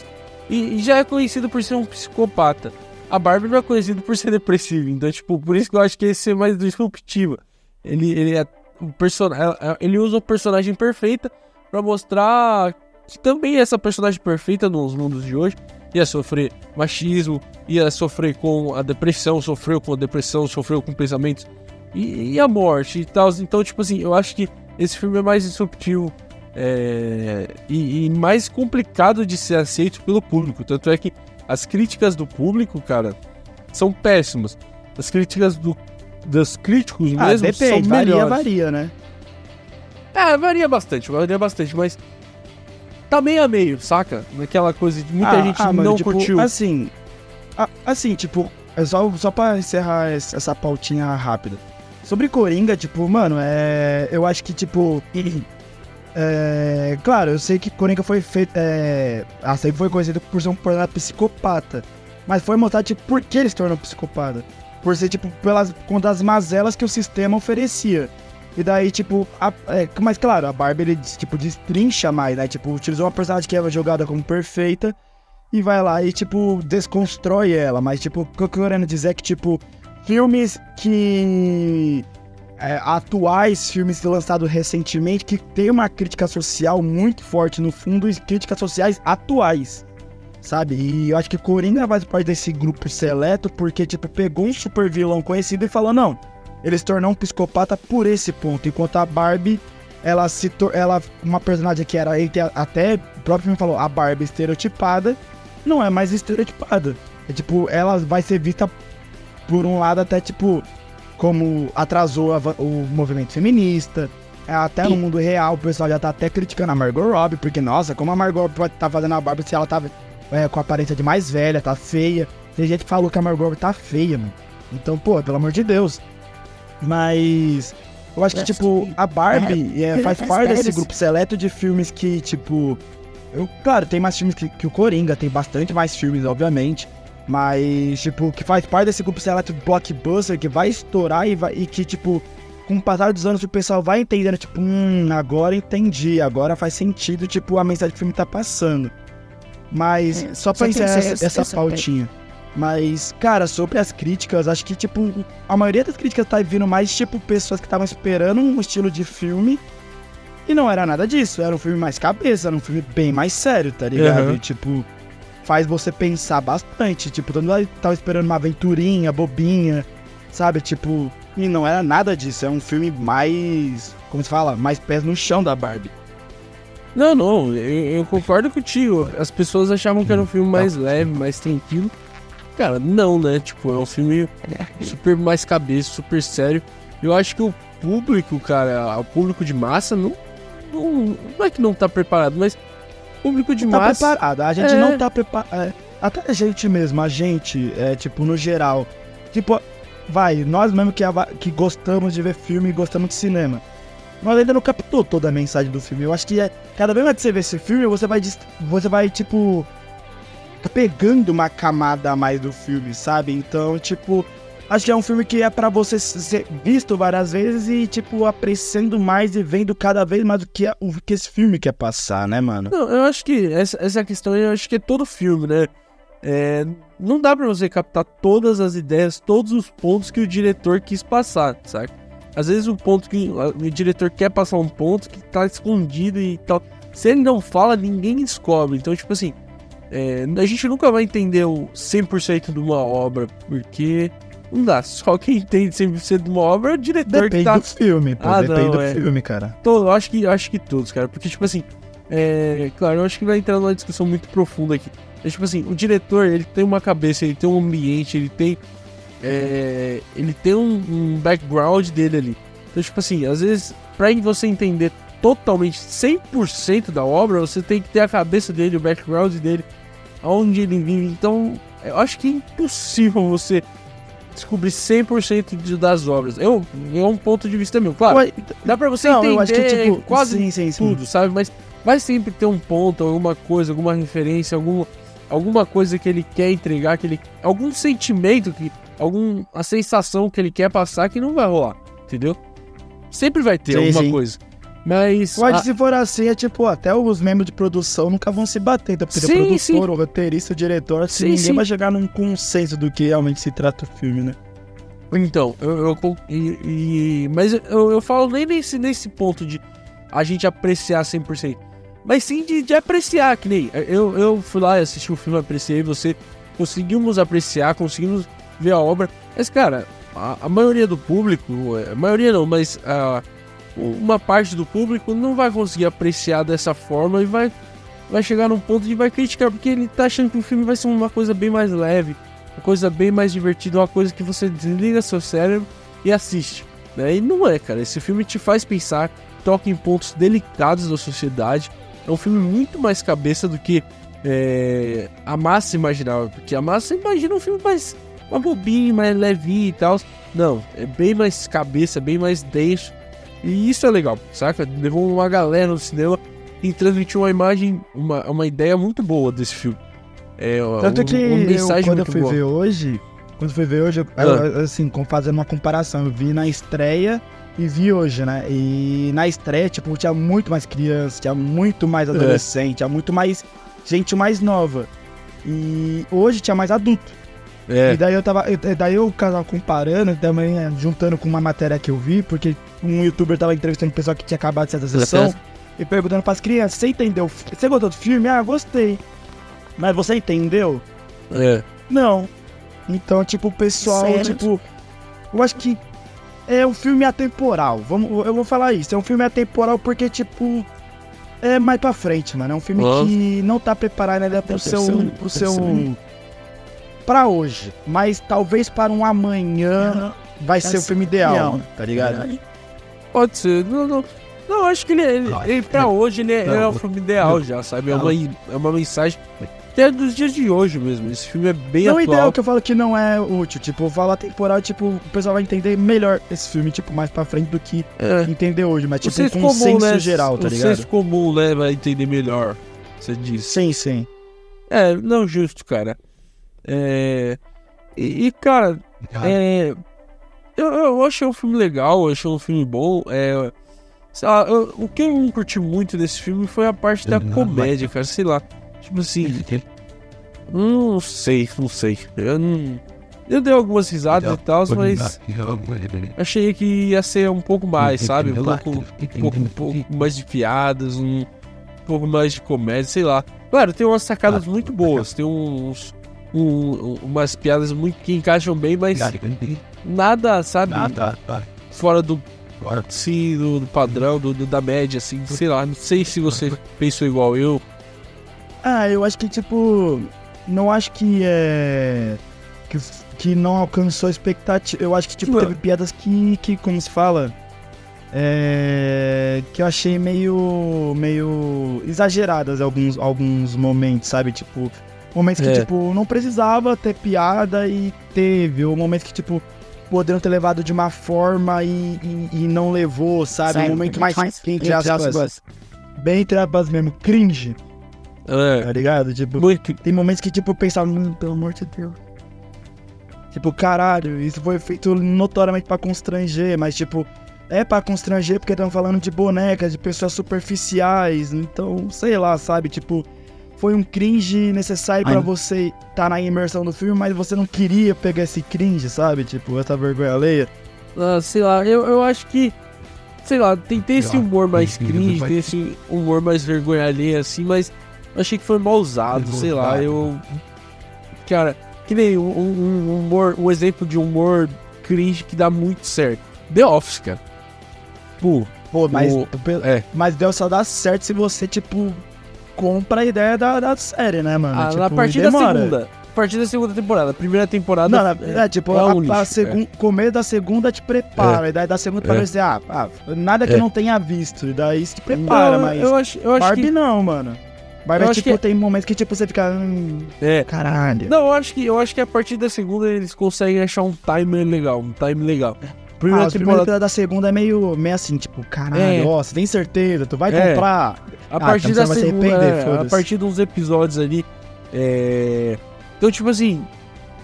E, e já é conhecido por ser um psicopata. A Barbie não é conhecida por ser depressiva. Então, tipo, por isso que eu acho que esse é mais disruptiva. Ele, ele é um personagem. Ele usa o personagem perfeita pra mostrar que também essa personagem perfeita nos mundos de hoje ia sofrer machismo, ia sofrer com a depressão, sofreu com a depressão, sofreu com pensamentos e, e a morte e tal. Então, tipo assim, eu acho que esse filme é mais disruptivo é, e, e mais complicado de ser aceito pelo público. Tanto é que as críticas do público, cara, são péssimas. As críticas do, dos críticos Ah, mesmo são depende, varia, melhores. varia, né? É, varia bastante, varia bastante, mas tá meio a meio, saca? Naquela coisa de muita Ah, gente ah, mano, não tipo, curtiu. Assim, assim, tipo, é só, só pra encerrar es- essa pautinha rápida. Sobre Coringa, tipo, mano, é. Eu acho que, tipo. É, claro, eu sei que Coringa foi feito. É, ah, sempre foi conhecido por ser um personagem psicopata. Mas foi mostrado, tipo, por que ele se tornou psicopata. Por ser, tipo, pelas conta das mazelas que o sistema oferecia. E daí, tipo, a- é, mas claro, a Barbie, ele, tipo, destrincha mais, né? Tipo, utilizou uma personagem que era jogada como perfeita e vai lá e, tipo, desconstrói ela. Mas, tipo, o que eu querendo dizer é que, tipo, filmes que. é, atuais, filmes lançados recentemente, que tem uma crítica social muito forte no fundo e críticas sociais atuais. sabe? E eu acho que Coringa faz parte desse grupo seleto porque, tipo, pegou um super vilão conhecido e falou, não, ele se tornou um psicopata por esse ponto, enquanto a Barbie, ela se ela uma personagem que era até o próprio filme falou, a Barbie estereotipada, não é mais estereotipada. É tipo, ela vai ser vista por um lado até tipo como atrasou a, o movimento feminista, é, até no mundo real, o pessoal já tá até criticando a Margot Robbie, porque, nossa, como a Margot Robbie pode tá fazendo a Barbie se ela tá é, com a aparência de mais velha, tá feia. Tem gente que falou que a Margot Robbie tá feia, mano. Então, pô, pelo amor de Deus. Mas eu acho que, tipo, a Barbie é, faz parte desse grupo seleto de filmes que, tipo. Eu, claro, tem mais filmes que, que o Coringa, tem bastante mais filmes, obviamente. Mas, tipo, que faz parte desse grupo seleto blockbuster que vai estourar e, vai, e que, tipo, com o passar dos anos o pessoal vai entendendo, tipo, hum, agora entendi, agora faz sentido, tipo, a mensagem que o filme tá passando. Mas, é, só pra encerrar essa, essa pautinha. Mas, cara, sobre as críticas, acho que, tipo, a maioria das críticas tá vindo mais, tipo, pessoas que estavam esperando um estilo de filme. E não era nada disso. Era um filme mais cabeça, era um filme bem mais sério, tá ligado? Uhum. E, tipo, faz você pensar bastante. Tipo, todo mundo tava esperando uma aventurinha, bobinha, sabe? Tipo, e não era nada disso, é um filme mais. Como se fala? Mais pés no chão da Barbie. Não, não, eu, eu concordo contigo. As pessoas achavam que era um filme mais leve, mais tranquilo. Cara, não, né? Tipo, é um filme super mais cabeça, super sério. Eu acho que o público, cara, o público de massa não. Não, não é que não tá preparado, mas público de não tá massa. Tá preparado. A gente é... não tá preparado. É, até a gente mesmo, a gente, é, tipo, no geral. Tipo, vai, nós mesmo que, que gostamos de ver filme e gostamos de cinema. Nós ainda não captou toda a mensagem do filme. Eu acho que é, cada vez mais que você vê esse filme, você vai, você vai tipo, tá pegando uma camada a mais do filme, sabe? Então, tipo, acho que é um filme que é para você ser visto várias vezes e, tipo, apreciando mais e vendo cada vez mais o que, é, o que esse filme quer passar, né, mano? Não, eu acho que essa, essa questão, eu acho que é todo filme, né? É, não dá para você captar todas as ideias, todos os pontos que o diretor quis passar, sabe? Às vezes o ponto que o diretor quer passar um ponto que tá escondido e tal. Se ele não fala, ninguém descobre. Então, tipo assim, é, a gente nunca vai entender o 100% de uma obra, porque não dá. Só quem entende 100% de uma obra é o diretor depende que tá... do filme, pô. Ah, depende não, do é... filme, cara. Todo, eu acho que, eu acho que todos, cara. Porque, tipo assim, é, claro, eu acho que vai entrar numa discussão muito profunda aqui. É tipo assim, o diretor, ele tem uma cabeça, ele tem um ambiente, ele tem. É, ele tem um, um, background dele ali. Então, tipo assim, às vezes, pra você entender totalmente 100% da obra, você tem que ter a cabeça dele, o background dele, aonde ele vive. Então, eu acho que é impossível você descobrir 100% das obras. Eu, é um ponto de vista meu. Claro, dá pra você não, entender que, tipo, quase sim, sim, sim. tudo, sabe? Mas vai sempre ter um ponto, alguma coisa, alguma referência, algum alguma coisa que ele quer entregar, que ele algum sentimento que algum a sensação que ele quer passar que não vai rolar, entendeu? Sempre vai ter alguma coisa. Mas pode a... se for assim, é tipo, até os membros de produção nunca vão se bater, então, porque sim, o produtor, sim. o roteirista, o diretor, assim, sim, ninguém vai chegar num consenso do que realmente se trata o filme, né? Então, eu, eu e, e, mas eu, eu falo nem nesse, nesse ponto de a gente apreciar 100% mas sim de, de apreciar, que nem eu, eu fui lá e assisti o filme, apreciei, você conseguimos apreciar, conseguimos ver a obra, mas cara, a, a maioria do público, a maioria não, mas a, uma parte do público não vai conseguir apreciar dessa forma e vai, vai chegar num ponto de vai criticar, porque ele tá achando que o filme vai ser uma coisa bem mais leve, uma coisa bem mais divertida, uma coisa que você desliga seu cérebro e assiste. Né? E não é, cara. Esse filme te faz pensar, toca em pontos delicados da sociedade, é um filme muito mais cabeça do que é, a massa imaginava. Porque a massa imagina um filme mais uma bobinha, mais levinho e tal. Não, é bem mais cabeça, bem mais denso. E isso é legal, saca? Levou uma galera no cinema e transmitiu uma imagem, uma, uma ideia muito boa desse filme. É, Tanto um, que eu, quando eu fui boa. ver hoje, quando fui ver hoje, eu, ah. assim, fazendo uma comparação, eu vi na estreia e vi hoje, né? E na estreia, tipo, tinha muito mais criança, tinha muito mais é. adolescente, é. tinha muito mais gente mais nova. E hoje tinha mais adulto. É. E daí eu tava. Daí eu tava comparando, também é, juntando com uma matéria que eu vi, porque um youtuber tava entrevistando o pessoal que tinha acabado de ser da sessão e perguntando pras crianças, você entendeu? Você gostou do filme? Ah, gostei. Mas você entendeu? É. Não. Então, tipo, o pessoal, Sério? tipo. Eu acho que é um filme atemporal. Vamos, eu vou falar isso. É um filme atemporal porque, tipo. É mais pra frente, mano. É um filme Nossa. que não tá preparado ainda pro seu. Atenção, pro seu. Pra hoje. Mas talvez para um amanhã vai ser o filme ideal, ideal. mano, tá ligado? Pode ser. Não, não. Não, acho que ele, ele, Não, ele pra hoje, ele é, não, ele é o filme ideal já, sabe? É uma, é uma mensagem que é dos dias de hoje mesmo. Esse filme é bem Não atual. ideal que eu falo que não é útil. Tipo, eu falo atemporal, tipo, o pessoal vai entender melhor esse filme, tipo, mais pra frente do que É. entender hoje. Mas, O tipo, um senso consenso comum, né? geral, tá o ligado? senso comum, né? Vai entender melhor. Você disse. Sim, sim. É, não justo, cara. É. E, e, cara, é. Eu, eu achei um filme legal, eu achei um filme bom. É. Sei lá, eu- o que eu não curti muito desse filme foi a parte da comédia, cara. Sei lá. Tipo assim, não sei, não sei. Eu não. Eu dei algumas risadas e tal, mas achei que ia ser um pouco mais, sabe? Um pouco, um pouco, um pouco mais de piadas, um pouco mais de comédia, sei lá. Claro, tem umas sacadas muito boas, tem uns. Um- umas piadas muito que encaixam bem, mas nada, sabe? Fora do, sim, do, do padrão, do, do- da média, assim, sei lá. Não sei se você pensou igual eu. Ah, eu acho que, tipo. Não acho que é. Que, que não alcançou a expectativa. Eu acho que, tipo, Não. teve piadas que, que como se fala. É. Que eu achei meio. meio. exageradas em alguns, alguns momentos, sabe? Tipo. Momentos que, É. tipo, não precisava ter piada e teve. Ou momentos que, tipo. Poderiam ter levado de uma forma e, e, e não levou, sabe? Um momento mais, entre aspas, bem entre aspas mesmo, cringe, É, tá ligado? Tipo, muito. tem momentos que, tipo, eu pensava, "Hum, pelo amor de Deus. Tipo, caralho, isso foi feito notoriamente pra constranger, mas, tipo, é pra constranger porque estão falando de bonecas, de pessoas superficiais, então, sei lá, sabe? Tipo, foi um cringe necessário pra Ai. você tá na imersão do filme, mas você não queria pegar esse cringe, sabe? Tipo, essa vergonha alheia. Ah, sei lá, eu, eu acho que. Sei lá, tem, tem esse humor mais cringe, tem esse humor mais vergonha alheia, assim, mas eu achei que foi mal usado, sei lá, eu. Cara, que nem um, um- um humor, um exemplo de humor cringe que dá muito certo. The Office, cara. Pô, Pô, mas, o- é. mas deu só dar certo se você, tipo, compra a ideia da, da série, né, mano? Ah, tipo, na partir da segunda. A partir da segunda temporada. A primeira temporada. Não, na- é, tipo, é a, um a lixo, segun- começo da segunda te prepara, e daí da segunda pra É. dizer, ah, ah, nada que É. não tenha visto, e daí se te prepara, Não, mas eu acho, eu acho Barbie que. não, mano. Barbie, Eu é, tipo, que- tem momentos que, tipo, você fica, hum, É. caralho. Não, eu acho que eu acho que a partir da segunda eles conseguem achar um timer legal, um time legal. Ah, Primeira a primeira temporada. temporada da segunda é meio, meio assim, tipo, caralho, É. ó, você tem certeza, tu vai É. comprar. A Ah, partir então da segunda, é, a partir de uns episódios ali, é... então tipo assim,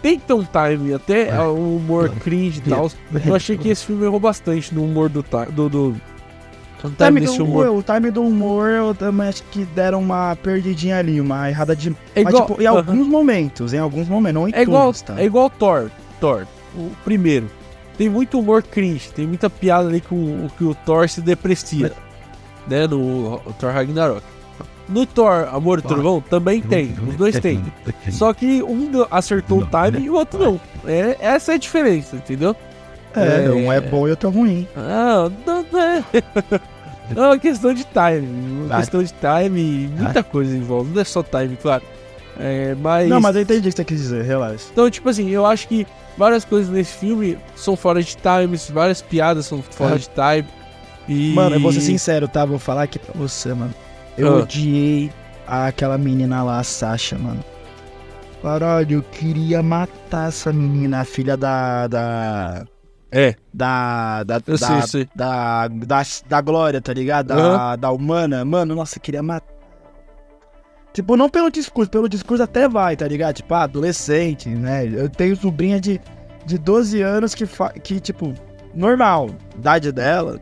tem que ter um time, até É. ah, o humor cringe e tal. Eu achei que esse filme errou bastante no humor do do, do, O time time, desse do, humor. o time do humor, eu também acho que deram uma perdidinha ali, uma errada de... É Mas, igual, tipo, em Aham. alguns momentos, em alguns momentos, não em é igual, todos, tá? é igual Thor, Thor, o primeiro. Tem muito humor cringe, tem muita piada ali com o que o Thor se deprecia, né, no Thor Ragnarok. No Thor Amor e Trovão também tem, os dois tem. Só que um acertou o time e o outro não. É, essa é a diferença, entendeu? É, É. um é bom e outro é ruim. Ah, não, não é. É uma questão de time. Uma Vai. questão de time, muita coisa envolve. Não é só time, claro. É, mas. Não, mas eu entendi o que você quis dizer, relaxa. Então, tipo assim, eu acho que várias coisas nesse filme são fora de times, várias piadas são fora Ah. de time. E. Mano, eu vou ser sincero, tá? Vou falar aqui pra você, mano. Eu Ah. odiei aquela menina lá, a Sasha, mano. Caralho, eu queria matar essa menina, a filha da. da. É, da. da. eu da, sei, eu sei. da, da, da Glória, tá ligado? Da, Aham. da humana. Mano, nossa, eu queria matar. Tipo, não pelo discurso, pelo discurso até vai, tá ligado? Tipo, ah, adolescente, né? Eu tenho sobrinha de, de 12 anos que, fa que, tipo, normal, idade dela,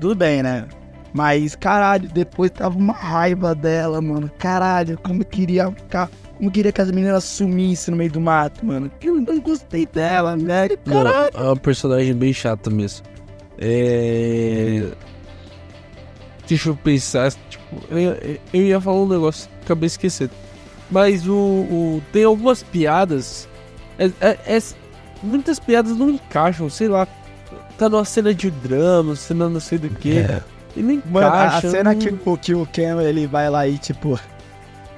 tudo bem, né? Mas, caralho, depois tava uma raiva dela, mano. Caralho, como eu queria ficar. Como eu queria que as meninas sumissem no meio do mato, mano. Eu não gostei dela, velho. Não, Caralho. é uma personagem bem chata mesmo. É. Deixa eu pensar, tipo, eu, eu ia falar um negócio, acabei esquecendo. Mas o, o- tem algumas piadas. é- é- é- muitas piadas não encaixam, sei lá. Tá numa cena de drama, cena não sei do que. E não encaixa. Mano, a, a cena não- que, o- que o Ken ele vai lá e tipo.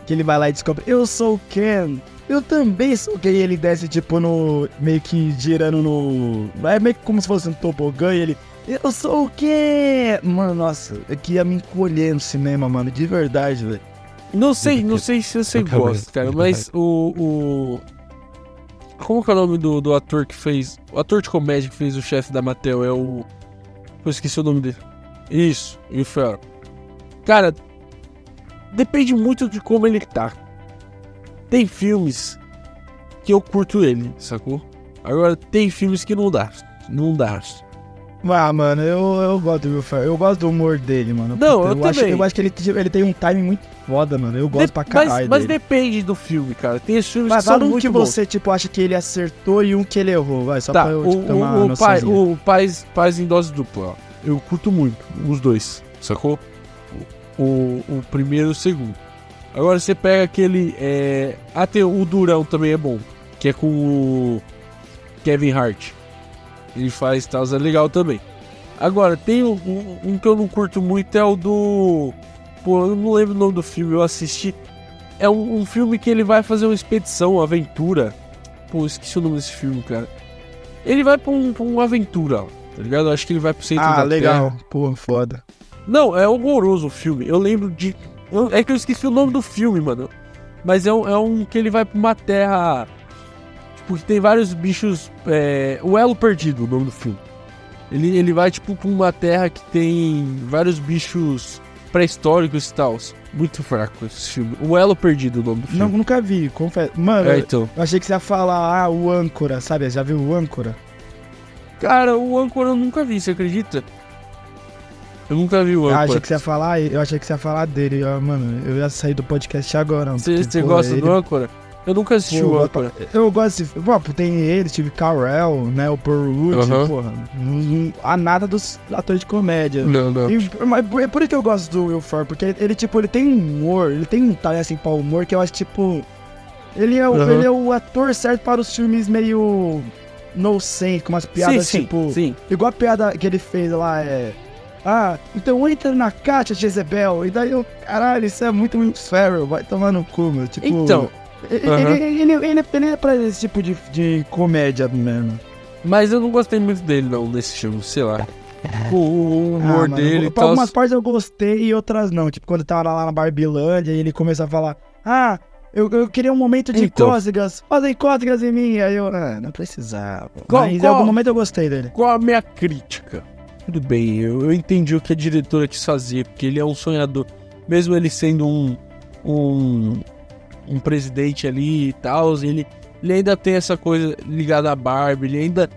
Que ele vai lá e descobre, eu sou o Ken. Eu também sou o Ken. E ele desce, tipo, no. meio que girando no. É meio que como se fosse um tobogã e ele. Eu sou o Ken! Mano, nossa, eu queria me encolher no cinema, mano, de verdade, velho. Não sei, não sei se você gosta, cara, mas o, o. Como que é o nome do, do ator que fez. O ator de comédia que fez o chefe da Mattel é o. Eu esqueci o nome dele. Isso, Ferrell. Cara, depende muito de como ele tá. Tem filmes que eu curto ele, sacou? Agora tem filmes que não dá. Não dá. Ah, mano, eu, eu gosto do Will Ferrell. Eu gosto do humor dele, mano. Não, Puta, eu acho, também. eu acho que ele, ele tem um timing muito foda, mano. Eu gosto De- pra mas, caralho mas dele. depende do filme, cara. Tem esses filmes Mas que são um muito que bons. você, tipo, acha que ele acertou e um que ele errou, vai, só Tá, pra eu o, tipo, ter uma o, pai, noçãozinha. o Paz, Paz em dose dupla, ó. Eu curto muito os dois, sacou? O, o, o primeiro e o segundo. Agora você pega aquele. É... Ah, tem o Durão também é bom. Que é com o Kevin Hart. Ele faz tal, é legal também. Agora, tem um, um- um que eu não curto muito, é o do. Pô, eu não lembro o nome do filme, eu assisti. É um, um filme que ele vai fazer uma expedição, uma aventura. Pô, esqueci o nome desse filme, cara. Ele vai pra, um, pra uma aventura, tá ligado? Eu acho que ele vai pro centro Ah, da legal. Terra. Pô, foda. Não, é horroroso o filme. Eu lembro de. eu- é que eu esqueci o nome do filme, mano. Mas é um, é um que ele vai pra uma terra. Tipo, que tem vários bichos. É, o Elo Perdido, o nome do filme. Ele, ele vai, tipo, pra uma terra que tem vários bichos pré-históricos e tal. Muito fraco esse filme. O Elo Perdido, o nome do Não, filme. nunca vi, confesso. Mano, é, então. eu achei que você ia falar, ah, o âncora, sabe? Já viu o âncora? Cara, o Âncora eu nunca vi, você acredita? Eu nunca vi o Eu Âncora. achei que você ia falar, eu achei que você ia falar dele. ó, mano, eu ia sair do podcast agora. Você porque, gosta ele- do Âncora? Eu nunca assisti Pô, o eu Âncora. Eu gosto de. Pô, tem ele, Steve Carell, né? O Paul Rudd, Aham. porra. Há nada dos atores de comédia. Não, não. E, mas por- é por isso que eu gosto do Will Ferrell, porque ele, tipo, ele tem um humor, ele tem um talento assim pra humor que eu acho, tipo... Ele é, o- ele é o ator certo para os filmes meio... No sense, com umas piadas, sim, tipo... sim. Igual a piada que ele fez lá, é... Ah, então entra na caixa, Jezebel. E daí eu... Caralho, isso é muito Will Ferrell, vai tomar no cu, meu. Tipo... Então, Ele, Aham. ele, ele, ele, é pra esse tipo de, de comédia mesmo. mas eu não gostei muito dele, não, nesse filme, sei lá. O, o humor Ah, mano, dele e tal. Algumas partes eu gostei e outras não. Tipo, quando tava lá na Barbilândia e ele começa a falar: Ah, eu, eu queria um momento de Então. cócegas, fazem cócegas em mim. Aí eu, ah, não precisava. Qual- Mas em qual- algum momento eu gostei dele. Qual a minha crítica? Tudo bem, eu, eu entendi o que a diretora quis fazer, porque ele é um sonhador. Mesmo ele sendo um. um, um presidente ali e tal, ele, ele ainda tem essa coisa ligada à Barbie, ele ainda.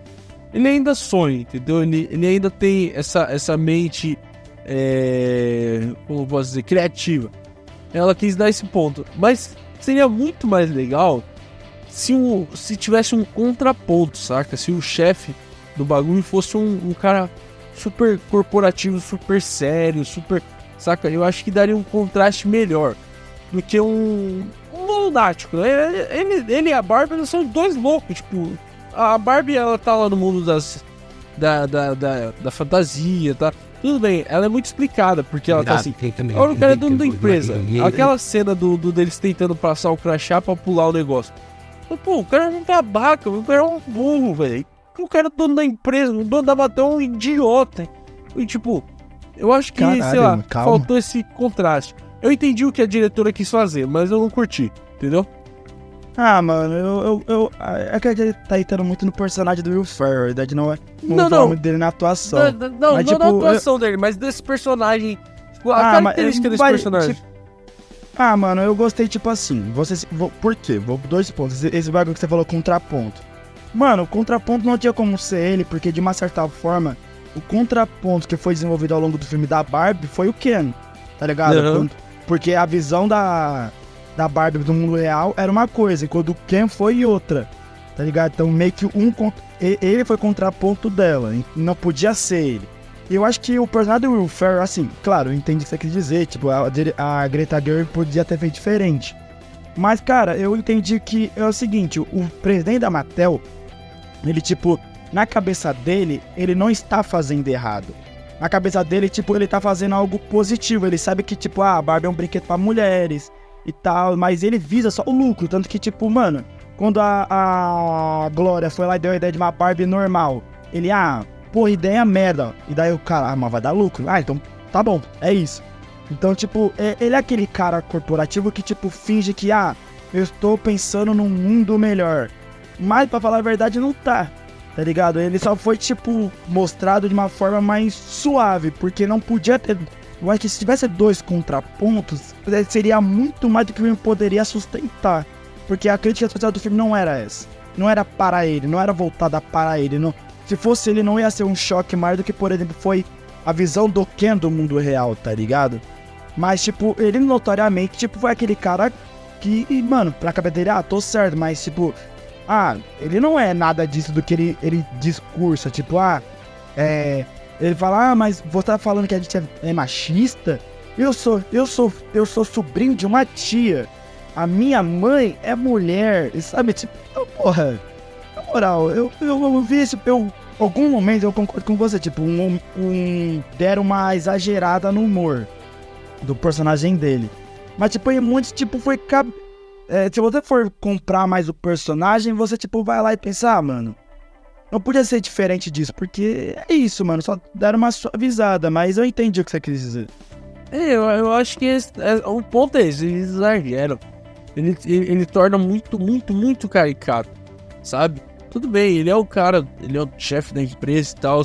Ele ainda sonha, entendeu? Ele, ele ainda tem essa, essa mente. É, como posso dizer? Criativa. Ela quis dar esse ponto. Mas seria muito mais legal se, o, se tivesse um contraponto, saca? Se o chefe do bagulho fosse um, um cara super corporativo, super sério, super. Saca? Eu acho que daria um contraste melhor do que um. Um lunático. Ele, ele, ele e a Barbie eles são dois loucos. Tipo, a Barbie ela tá lá no mundo das. Da, da, da, da fantasia, tá? Tudo bem, ela é muito explicada, porque ela tá assim. Olha o cara é dono da empresa. Aquela cena do, do deles tentando passar o crachá pra pular o negócio. Pô, o cara não é babaca, o cara é um burro, velho. O cara é dono da empresa, o dono da Mattel é um idiota. E tipo, eu acho que, Caralho, sei lá, calma. faltou esse contraste. Eu entendi o que a diretora quis fazer, mas eu não curti, entendeu? Ah, mano, eu. eu, eu é que ele tá entrando muito no personagem do Will Ferrell. A verdade não é. Não, Não, não. dele na atuação. Não, não, Mas, não tipo, na atuação dele, mas desse personagem. Tipo, a Ah, mas característica ele desse vai- personagem. tipo, Ah, mano, eu gostei, tipo assim. Você, vou, por quê? Vou dois pontos. Esse, esse bagulho que você falou, contraponto. Mano, o contraponto não tinha como ser ele, porque de uma certa forma, o contraponto que foi desenvolvido ao longo do filme da Barbie foi o Ken. Tá ligado? Aham. Quando- Porque a visão da, da Barbie do mundo real era uma coisa, enquanto o Ken foi outra. Tá ligado? Então meio que um. Ele foi contraponto dela. Não podia ser ele. E eu acho que o personagem do Will Ferrell, assim, claro, eu entendi o que você quis dizer. Tipo, a, a Greta Gerwig podia ter feito diferente. Mas, cara, eu entendi que é o seguinte, o presidente da Mattel, ele, tipo, na cabeça dele, ele não está fazendo errado. Na cabeça dele, tipo, ele tá fazendo algo positivo. Ele sabe que, tipo, ah, a Barbie é um brinquedo para mulheres e tal, mas ele visa só o lucro. Tanto que, tipo, mano, quando a, a Glória foi lá e deu a ideia de uma Barbie normal, ele, ah, pô, ideia merda. E daí o cara, ah, mas vai dar lucro. Ah, então tá bom, é isso. Então, tipo, é, ele é aquele cara corporativo que, tipo, finge que, ah, eu estou pensando num mundo melhor. Mas, pra falar a verdade, não tá. Tá ligado? Ele só foi, tipo, mostrado de uma forma mais suave, porque não podia ter. Eu acho que se tivesse dois contrapontos, seria muito mais do que o filme poderia sustentar. Porque a crítica social do filme não era essa. Não era para ele, não era voltada para ele. Não... Se fosse ele, não ia ser um choque maior do que, por exemplo, foi a visão do Ken do mundo real, tá ligado? Mas, tipo, ele notoriamente, tipo, foi aquele cara que, mano, pra cabeça dele, ah, tô certo, mas, tipo, ah, ele não é nada disso do que ele, ele discursa, tipo, ah, é. Ele fala, ah, mas você tá falando que a gente é, é machista? Eu sou, eu sou, eu sou sobrinho de uma tia. A minha mãe é mulher, e sabe, tipo, porra, na moral, eu, eu, eu vi esse, eu, algum momento eu concordo com você, tipo, um, um, deram uma exagerada no humor do personagem dele. Mas, tipo, em muitos, tipo, foi. É, se você for comprar mais o personagem, você, tipo, vai lá e pensar, ah, mano. Não podia ser diferente disso, porque é isso, mano. Só deram uma suavizada, mas eu entendi o que você quis dizer. É, eu, eu acho que esse, é, o ponto é esse, eles exageram. Ele, ele, ele torna muito, muito, muito caricato, sabe? Tudo bem, ele é o cara, ele é o chefe da empresa e tal.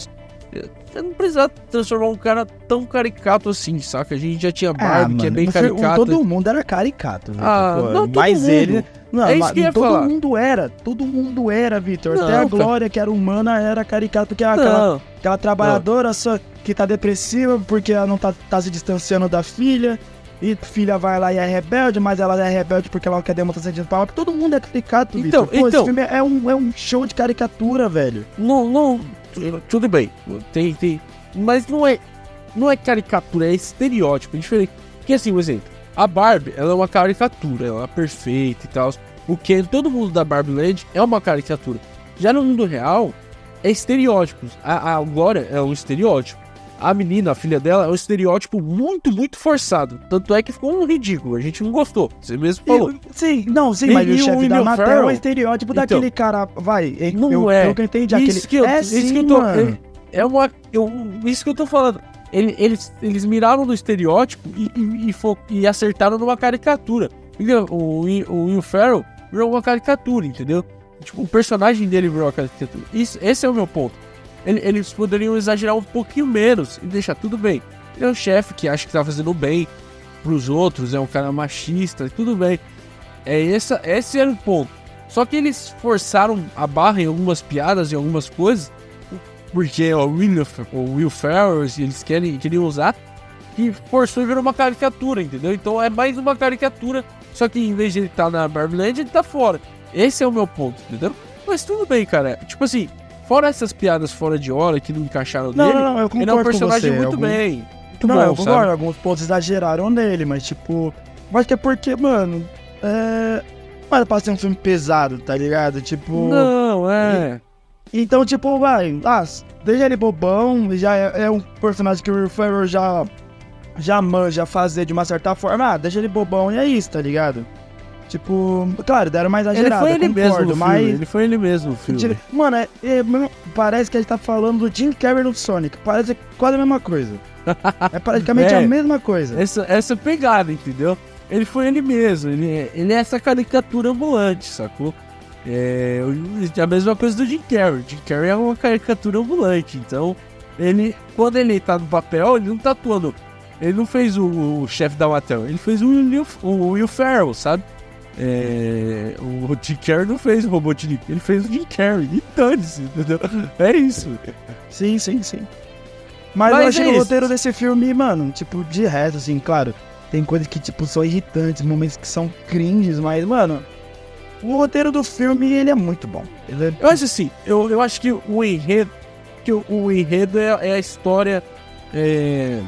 Você não precisa transformar um cara tão caricato assim, saca? A gente já tinha Barbie, ah, que é bem caricato. Todo mundo era caricato, Victor. Ah, pô, não, mas mundo. ele. Não, é isso que ia todo falar. mundo era, todo mundo era, Victor. Até a Glória, que era humana, era caricato, porque aquela, aquela trabalhadora só que tá depressiva porque ela não tá, tá se distanciando da filha. E filha vai lá e é rebelde, mas ela é rebelde porque ela quer demonstrar pra ela. Todo mundo é caricato, então, Victor. Pô, então, esse filme é um, é um show de caricatura, velho. Não, não, tudo bem, tem, tem, mas não é, não é caricatura, é estereótipo, é diferente. Porque assim, um exemplo, a Barbie, ela é uma caricatura, ela é perfeita e tal. O que todo mundo da Barbie Land é uma caricatura. Já no mundo real, é estereótipos. A, a Glória é um estereótipo. A menina, a filha dela, é um estereótipo muito, muito forçado. Tanto é que ficou um ridículo. A gente não gostou. Você mesmo falou. sim, não, sim, e, mas o chefe da Mattel é o estereótipo então, daquele cara. Vai, não eu, é. Eu, entendi. Isso aquele, que eu, é isso sim, que eu tô. mano. É, é uma. Eu, isso que eu tô falando. Ele, eles, eles miraram no estereótipo e, e, e, fo, e acertaram numa caricatura. O, o Will Ferrell virou uma caricatura, entendeu? Tipo, o personagem dele virou uma caricatura. Isso, esse é o meu ponto eles poderiam exagerar um pouquinho menos e deixar tudo bem. Ele é um chefe que acha que tá fazendo bem pros outros, é um cara machista, tudo bem. É essa, esse era o ponto. Só que eles forçaram a barra em algumas piadas e algumas coisas, porque o Will, Will Ferrell, eles querem, queriam usar, e forçou e virou uma caricatura, entendeu? Então é mais uma caricatura, só que em vez de ele estar tá na Barbie Land, ele tá fora. Esse é o meu ponto, entendeu? Mas tudo bem, cara. Tipo assim, Fora essas piadas fora de hora que não encaixaram não, nele, não, não, eu ele é um personagem muito Algum... bem. Muito não, bom, eu concordo, sabe? alguns pontos exageraram nele, mas tipo. Mas que é porque, mano. É. Era pra ser um filme pesado, tá ligado? Tipo. Não, é. E, então, tipo, vai. Ah, deixa ele bobão, já é, é um personagem que o Ferrell já. Já manja fazer de uma certa forma. Ah, deixa ele bobão e é isso, tá ligado? Tipo, claro, deram mais exagerado, ele foi ele concordo, mesmo mas... Filme. Ele foi ele mesmo, o filme. Mano, é, é, parece que gente tá falando do Jim Carrey no Sonic. Parece quase a mesma coisa. é praticamente é, a mesma coisa. Essa, essa pegada, entendeu? Ele foi ele mesmo. Ele, é, ele é essa caricatura ambulante, sacou? É a mesma coisa do Jim Carrey. Jim Carrey é uma caricatura ambulante. Então, ele, quando ele tá no papel, ele não tá atuando. Ele não fez o, o chefe da Mattel, ele fez o Will, o Will Ferrell, sabe? É, o Jim Carrey não fez o Robotnik, ele fez o Jim Carrey. E dane-se, entendeu? É isso. Sim, sim, sim. Mas, Mas eu achei é o roteiro desse filme, mano, tipo, de resto, assim, claro. Tem coisas que, tipo, são irritantes, momentos que são cringes, mas, mano, o roteiro do filme, ele é muito bom. É... Eu acho assim, eu, eu acho que o enredo, que o, o enredo é, é, a história, é,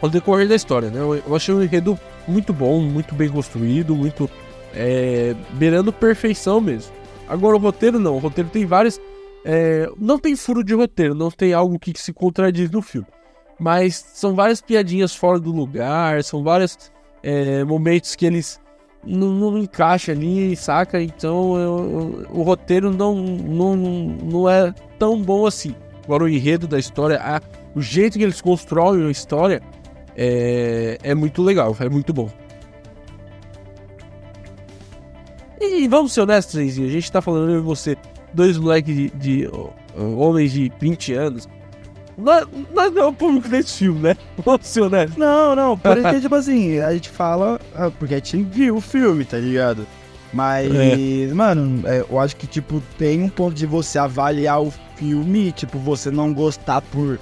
o decorrer da história, né? Eu, eu achei o enredo muito bom, muito bem construído, muito é, beirando perfeição mesmo. Agora o roteiro não, o roteiro tem vários. É, não tem furo de roteiro, não tem algo que se contradiz no filme. Mas são várias piadinhas fora do lugar, são vários é, momentos que eles não, não encaixam ali, saca? Então eu, o roteiro não, não, não é tão bom assim. Agora o enredo da história, a, o jeito que eles constroem a história é, é muito legal, é muito bom. E vamos ser honestos, Renzinho, a gente tá falando eu e você, dois moleques de, de homens de 20 anos. Nós, nós não é o público desse filme, né? Vamos ser honestos. Não, não, porque, tipo assim, a gente fala ah, porque a gente viu o filme, tá ligado? Mas, é. mano, é, eu acho que, tipo, tem um ponto de você avaliar o filme, tipo, você não gostar por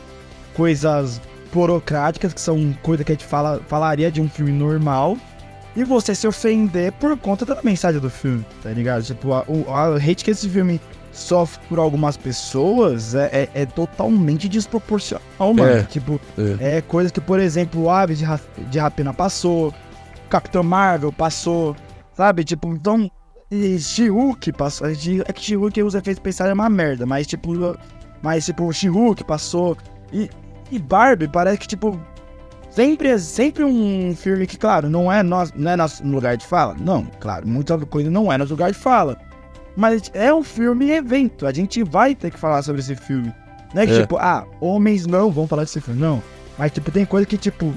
coisas burocráticas, que são coisas que a gente fala, falaria de um filme normal, e você se ofender por conta da mensagem do filme, tá ligado? Tipo, a, a hate que esse filme sofre por algumas pessoas é, é, é totalmente desproporcional, mano. É, tipo, é. é coisa que, por exemplo, o Aves de, de Rapina passou, Capitão Marvel passou, sabe? Tipo, então. She-Hulk passou. É que She-Hulk os efeitos especiais é uma merda, mas tipo. Mas tipo, She-Hulk passou. E, e Barbie parece que, tipo, Sempre, é sempre um filme que, claro, não é, nosso, não é nosso lugar de fala. Não, claro, muita coisa não é nosso lugar de fala. Mas é um filme evento. A gente vai ter que falar sobre esse filme. Não é que, é. tipo, ah, homens não vão falar desse filme. Não. Mas, tipo, tem coisa que, tipo,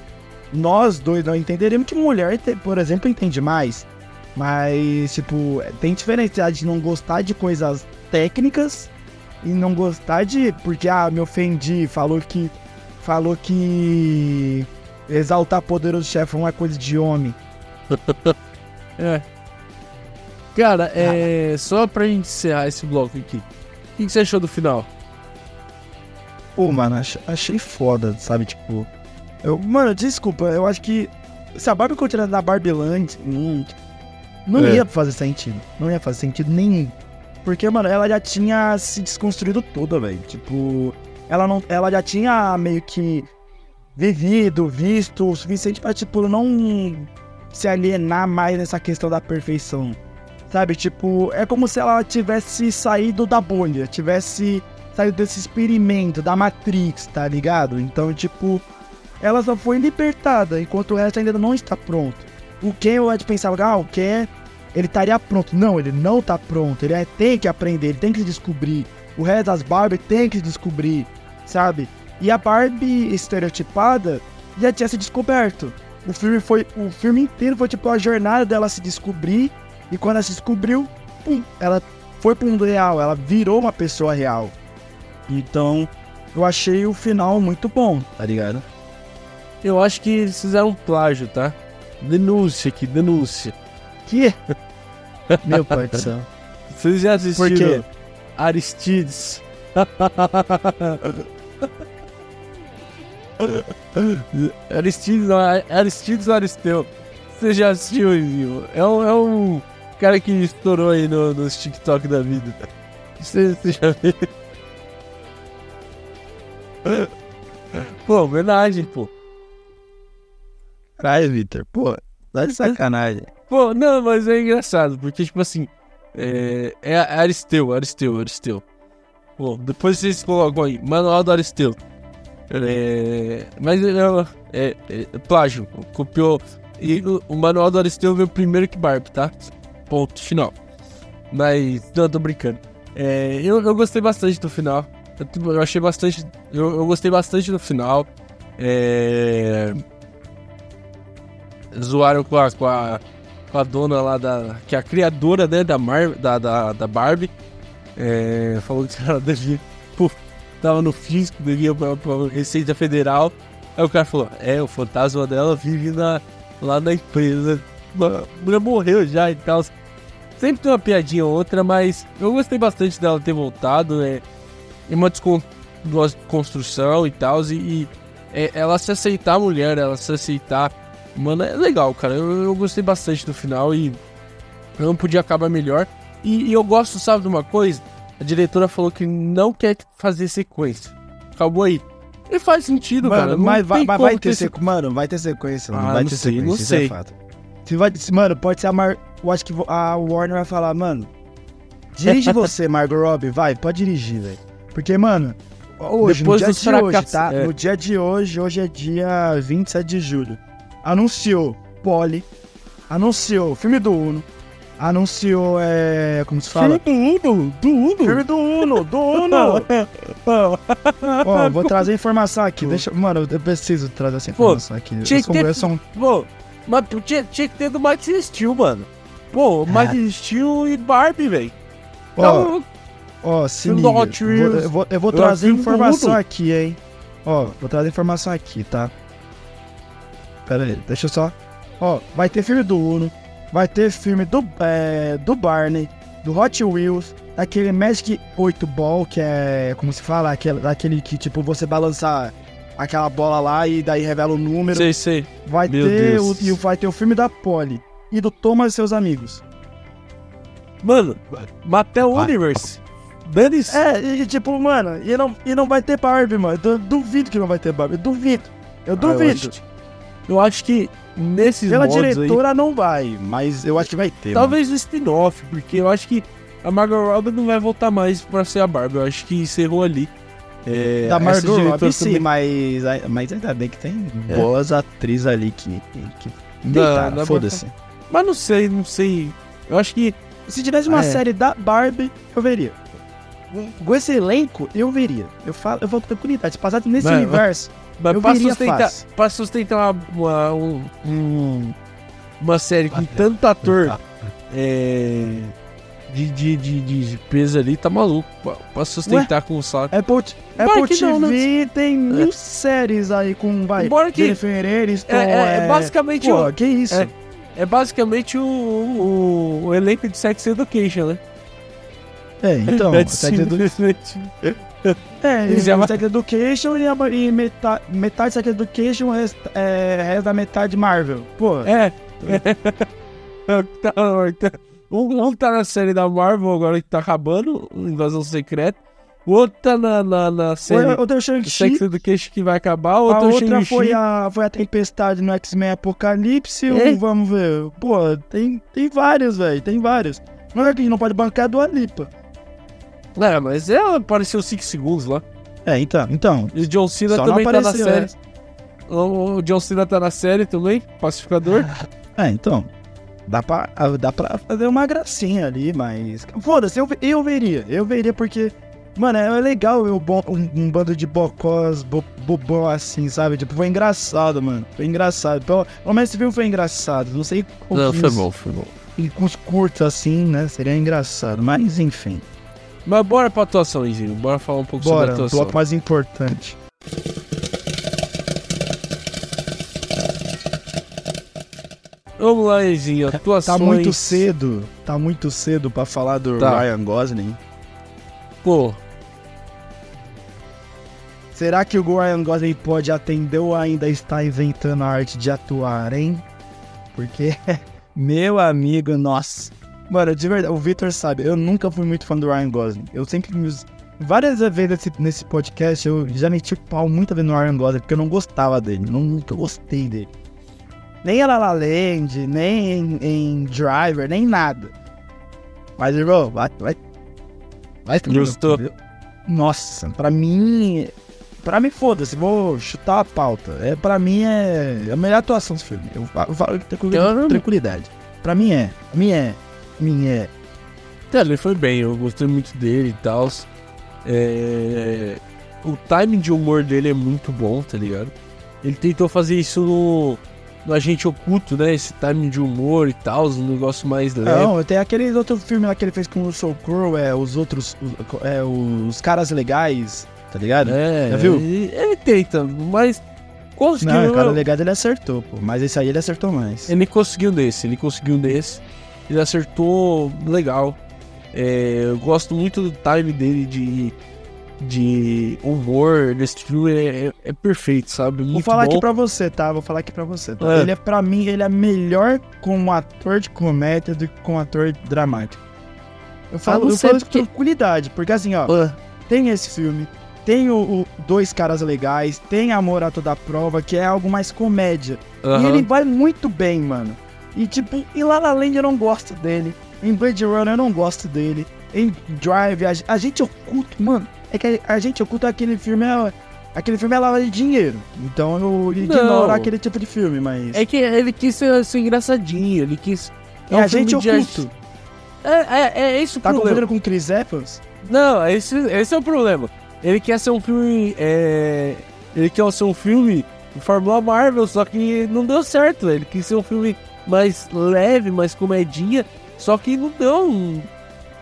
nós dois não entenderemos que mulher, por exemplo, entende mais. Mas, tipo, tem diferença de não gostar de coisas técnicas e não gostar de. Porque, ah, me ofendi, falou que. Falou que Exaltar poderoso chefão é coisa de homem. é. Cara, é. Só pra gente encerrar esse bloco aqui. O que, você achou do final? Pô, mano, achei foda, sabe? Tipo. Eu, mano, desculpa, eu acho que. Se a Barbie continuar da Barbie Land, hum, não é. ia fazer sentido. Não ia fazer sentido nenhum. Porque, mano, ela já tinha se desconstruído toda, velho. Tipo, ela não, ela já tinha meio que vivido, visto o suficiente para tipo não se alienar mais nessa questão da perfeição. Sabe, tipo, é como se ela tivesse saído da bolha, tivesse saído desse experimento da Matrix, tá ligado? Então, tipo, ela só foi libertada, enquanto o resto ainda não está pronto. O Ken, eu de pensava, ah, o Ken, ele estaria pronto. Não, ele não tá pronto, ele é, tem que aprender, ele tem que se descobrir. O resto das Barbie tem que se descobrir, sabe? E a Barbie estereotipada já tinha se descoberto. O filme foi. O filme inteiro foi tipo a jornada dela se descobrir. E quando ela se descobriu, pum, ela foi pro mundo real, ela virou uma pessoa real. Então, eu achei o final muito bom, tá ligado? Eu acho que eles fizeram um plágio, tá? Denúncia aqui, denúncia. Que? Meu pai do céu. Vocês já assistiram Aristides? Aristides, não, Aristides Aristeu? Você já assistiu, viu? É um, é um cara que estourou aí no, nos TikTok da vida. Você, você já viu? Pô, homenagem, pô. Caralho, Victor, pô, tá de sacanagem. Pô, não, mas é engraçado, porque, tipo assim, é, é Aristeu, Aristeu, Aristeu. Pô, depois vocês colocam aí, Manual do Aristeu. É, mas não, é, é, plágio, copiou. E o, o manual do Aristeu veio primeiro que Barbie, tá? Ponto final. Mas, não, tô brincando. É, eu, eu gostei bastante do final. Eu, tipo, eu achei bastante. Eu, eu, gostei bastante do final. É, zoaram com a, com a, com a dona lá da. que é a criadora né, da, Mar, da, da, da Barbie. É, falou que ela devia. Puf, tava no físico, devia pra, pra Receita Federal. Aí o cara falou: É, o fantasma dela vive na, lá na empresa. A mulher morreu já e tal. Sempre tem uma piadinha ou outra, mas eu gostei bastante dela ter voltado. É, é uma desconstrução e tal. E, e é, ela se aceitar mulher, ela se aceitar. Mano, é legal, cara. Eu, eu gostei bastante do final e não podia acabar melhor. E, e eu gosto, sabe, de uma coisa? A diretora falou que não quer fazer sequência. Acabou aí. E faz sentido, mano, cara. Mas vai, vai, vai ter sequência. Mano, vai ter sequência. Ah, vai ter sei, sequência. Não sei. É Se vai, mano, pode ser a Mar... Eu acho que a Warner vai falar, mano. Dirige você, Margot Robbie, vai, pode dirigir, velho. Porque, mano, hoje, Depois no dia de hoje, tá? é. No dia de hoje, hoje é dia 27 de julho. Anunciou Polly, anunciou filme do Uno, anunciou, é. Como se fala? do Uno, do Uno. Filme do Uno, do Uno! Ó, vou trazer informação aqui. Deixa, mano, eu preciso trazer essa Pô, informação aqui. tinha Eu que ter- eu um- Pô, mas tinha, tinha que ter do Max Steel, mano. Pô, Max Steel e Barbie, velho. Ó, Então, ó, se filme liga. Wheels. eu vou, eu vou Eu trazer filme do informação aqui, hein. Ó, vou trazer informação aqui, tá? Pera aí, deixa eu só. Ó, vai ter filme do Uno, vai ter filme do, é, do Barney, do Hot Wheels, daquele Magic 8 Ball, que é, como se fala, aquele, daquele que, tipo, você balança aquela bola lá e daí revela o número. sei, sei. Vai Meu ter, o, Deus. e vai ter o filme da Polly e do Thomas e seus amigos. Mano, Mattel Vai. Universe. Dane-se. É, e tipo, mano, e não, e não vai ter Barbie, mano. Eu duvido que não vai ter Barbie. Eu duvido. Eu Ah, eu duvido. acho- Eu acho que nesses Pela modos aí, diretora não vai, mas eu acho que vai ter. talvez no spin-off, porque eu acho que a Margot Robbie não vai voltar mais pra ser a Barbie. Eu acho que encerrou ali. É, mano. Da Margot diretora Robbie sim, mas, mas ainda bem que tem É. boas atrizes ali que, que deitaram, foda-se. Mas não sei, não sei. Eu acho que Se tivesse uma É. série da Barbie, eu veria. Com esse elenco, eu veria. Eu falo, eu vou com tranquilidade. Se passasse nesse Mas- universo, Mas Eu pra veria sustentar, fácil. pra sustentar uma, uma, um- um- uma série com tanto ator é, de, de, de, de peso ali, tá maluco. Pra, pra sustentar com o saco. Apple, Embora Apple não, né? TV tem mil séries aí com, vai, Embora que- Jennifer Aniston, É, é- é basicamente Pô, o, que isso? é. é basicamente o, o, o elenco de Sex Education, né? É, então, é Sex Edu... é, Eles já- Sex Education e, a- e metade, metade Sex Education, o resto, é, resto da metade Marvel. Pô, É. Um, um tá na série da Marvel agora que tá acabando, Invasão Secreta. O outro tá na, na, na série o, o do Sex Education que vai acabar. O a é outra foi a, foi a Tempestade no X-Men Apocalipse, É. vamos ver. Pô, tem, tem vários, velho, tem vários. Não é que a gente não pode bancar a Dua Lipa. É, mas ela apareceu 5 segundos lá. É, então, então. E o John Cena também tá na apareceu, série. né? O, o John Cena tá na série também, pacificador. É, então. Dá pra, dá pra fazer uma gracinha ali, mas. Foda-se, eu, eu veria. Eu veria porque. Mano, é legal um, um bando de bocós bo, bobão assim, sabe? Tipo, foi engraçado, mano. Foi engraçado. Pelo, pelo menos esse filme foi engraçado. Não sei como. Não, foi bom, foi bom. E com os curtos assim, né? Seria engraçado. Mas enfim. Mas bora pra atuação, Izinho. Bora falar um pouco sobre Bora, a o atuação. bloco mais importante. Vamos lá, Izinho. Atuações. Tá muito cedo. Tá muito cedo pra falar do Tá. Ryan Gosling. Pô, Será que o Ryan Gosling pode atender ou ainda está inventando a arte de atuar, hein? Porque, meu amigo, nossa. Mano, de verdade, o Victor sabe, eu nunca fui muito fã do Ryan Gosling. Eu sempre me... Várias vezes nesse, nesse podcast eu já meti o pau muita vez no Ryan Gosling, porque eu não gostava dele. Não, nunca gostei dele. Nem em La La Land, nem em, em Driver, nem nada. Mas, irmão, vai, vai. Vai, Gostou? Nossa, pra mim. Pra mim, foda-se, vou chutar a pauta. É, pra mim é a melhor atuação desse filme. Eu fa- eu falo com tranquilidade. Pra mim é. Pra mim é. Pra mim é. Tá, ele foi bem, eu gostei muito dele e tal. É... O timing de humor dele é muito bom, tá ligado? Ele tentou fazer isso no, no Agente Oculto, né? Esse timing de humor e tal, um negócio mais leve. Não, tem aquele outro filme lá que ele fez com o Soul Crow, é os outros. os- É, os caras legais, tá ligado? É, Já viu? Ele, ele tenta, mas conseguiu. Não, o cara legado ele acertou, pô. Mas esse aí ele acertou mais. Ele conseguiu nesse, ele conseguiu nesse. Ele acertou legal. É, eu gosto muito do time dele de, de humor nesse filme. É, é- perfeito, sabe? Muito Vou falar bom. aqui pra você, tá? Vou falar aqui pra você. Tá? É. Ele é, pra mim, ele é melhor como ator de comédia do que como ator dramático. Eu falo, não eu falo isso com porque- tranquilidade, porque assim, ó, Ah, tem esse filme, tem o, o Dois Caras Legais, tem Amor a Toda Prova, que é algo mais comédia. E ele vai muito bem, mano. E tipo, em La La Land eu não gosto dele. Em Blade Runner eu não gosto dele. Em Drive, a, a gente oculta, mano. É que a, a gente oculta aquele filme é. Aquele filme é lavada de dinheiro. Então eu ignoro Não. aquele tipo de filme, mas. É que ele quis ser, ser engraçadinho, ele quis. É um a gente de oculto. arte. É, é, é esse o Tá problema. confundindo com Chris Evans? Não, esse, esse é o problema. Ele quer ser um filme. É, ele quer ser um filme de Fórmula Marvel, só que não deu certo. Ele quis ser um filme mais leve, mais comedinha, só que não deu. um-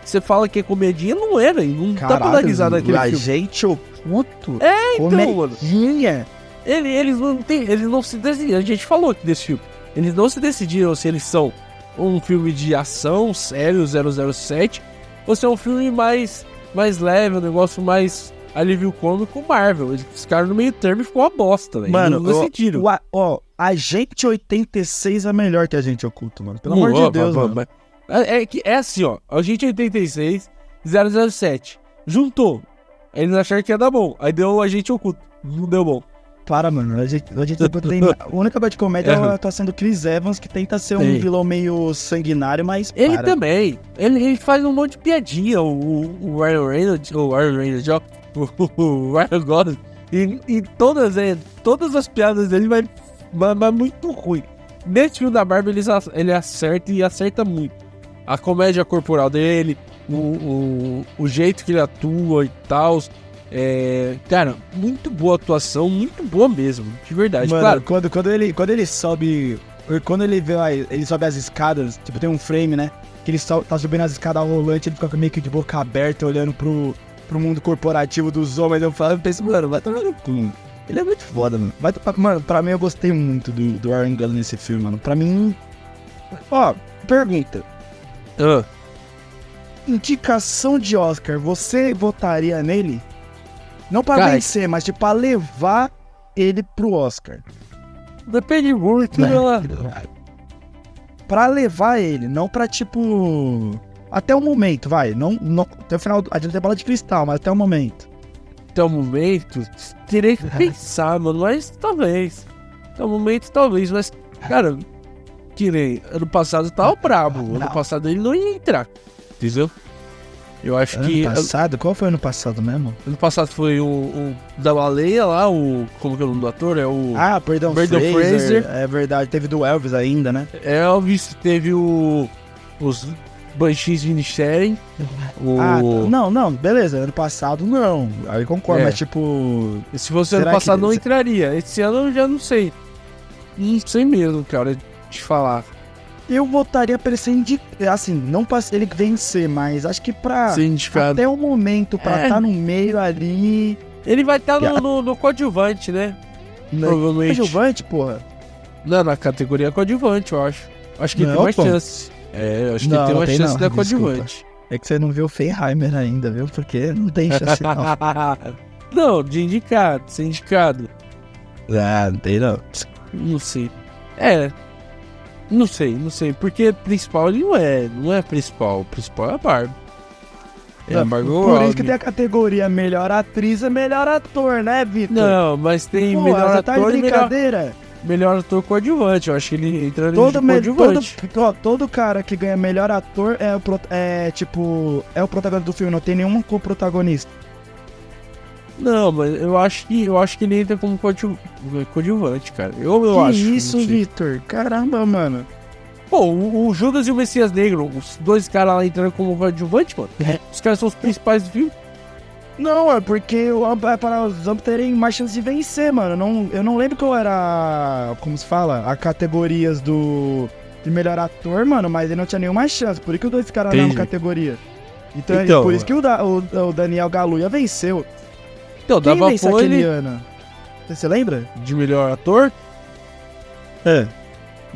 Você fala que é comedinha, não era, não pra dar risada naquele a filme. gente oculto. É, então, mano. Comedinha. Ele- eles não tem, eles não se decidiram. A gente falou aqui desse filme. Eles não se decidiram se eles são um filme de ação sério 007 ou se é um filme mais mais leve, um negócio mais alívio cômico Marvel. Eles ficaram no meio termo e ficou uma bosta, velho. Mano, não decidiram. O, ó, Agente 86 é melhor que Agente Oculto, mano. Pelo amor de Deus, mano. mas- É, é que é assim, ó. A gente 86, 007. Juntou. Eles acharam que ia dar bom. Aí deu o agente oculto. Não deu bom. Para, mano. A gente, a gente tem. A única parte de comédia é a atuação do Chris Evans, que tenta ser um Sim. vilão meio sanguinário, mas. Ele para. também. Ele, ele faz um monte de piadinha. O, o, o Ryan Reynolds, o Ryan Reynolds, ó, o, o Ryan Gosling. E, e todas, todas as piadas dele vai, vai, vai muito ruim. Nesse filme da Barbie ele, ele acerta e acerta muito. A comédia corporal dele, o, o, o jeito que ele atua e tal. É, cara, muito boa atuação, muito boa mesmo, de verdade. Mano, claro, quando, quando, ele, quando ele sobe. Quando ele vê. Ele sobe as escadas, tipo, tem um frame, né? Que ele so- tá subindo as escadas rolantes, ele fica meio que de boca aberta, olhando pro, pro mundo corporativo dos homens. Eu falo, eu penso, mano, vai tomar no cu. Ele é muito foda, mano. Vai, mano, pra mim eu gostei muito do, do Ryan Gosling nesse filme, mano. Pra mim. Ó, pergunta. ah, Indicação de Oscar, você votaria nele? Não pra Cara, vencer, mas tipo, pra levar ele pro Oscar. depende muito, Né? né? Pra levar ele, não pra tipo. Até o momento, vai. Não, não, até o final. A gente tem bola de cristal, mas até o momento. Até o momento, terei que pensar, mano, mas talvez. Até o momento, talvez, mas, cara, que nem ano passado tava brabo. Ano Não. passado ele não ia entrar, entendeu? Eu acho Ano que. passado? Qual foi ano passado mesmo? Ano passado foi o, o da baleia lá, o. Como que é o nome do ator? É o Ah, perdão, Brandon Fraser. Fraser. É verdade, teve do Elvis ainda, né? Elvis, teve o. Os Banshees de Inisherin. O. Ah, tá. não, não, beleza. Ano passado não. Aí concordo, É. mas tipo. Se fosse ano Será que- passado, não entraria. Esse ano eu já não sei. Não sei mesmo, cara, te falar. Eu votaria pra ele ser indi... Assim, não pra ele vencer, mas acho que pra. Ser indicado. Até o momento, pra É. estar no meio ali. Ele vai estar no, no, no coadjuvante, né? Na... Provavelmente. Coadjuvante, porra. Não, na categoria coadjuvante, eu acho. Acho que Não, tem mais pô. chance. É, acho que Não, tem não mais tem chance não, da coadjuvante. É que você não viu o Feinheimer ainda, viu? Porque não tem chance, não. não, de indicado, ser indicado. ah, não tem não. Não sei. É. Não sei, não sei. Porque principal ele não é. Não é principal. O principal é a Barbie. É a Barbie Por Robbie. isso que tem a categoria melhor atriz e melhor ator, né, Vitor? Não, mas tem Pô, melhor tá ator de e melhor, brincadeira? Melhor ator coadjuvante. Eu acho que ele entra Todo, todo, coadjuvante. ó, todo cara que ganha melhor ator é, o é tipo. É o protagonista do filme, não tem nenhum co-protagonista. Não, mas eu acho que eu acho que ele entra como coadju- coadjuvante, cara. Eu, eu que acho. isso. Vitor? Caramba, mano. Pô, o, o Judas e o Messias Negro, os dois caras lá entrando como coadjuvante, mano. Os caras são os principais do filme. Não, é porque o- é para os ambos terem mais chance de vencer, mano. Não, eu não lembro qual era. Como se fala? A categorias do. De melhor ator, mano, mas ele não tinha nenhuma chance. Por isso que os dois ficaram na categoria. Então, Então, por isso que o, da- o- o Daniel Galuia venceu. Então, Quem dava pôr aquele ele ano? Você lembra? de melhor ator. É.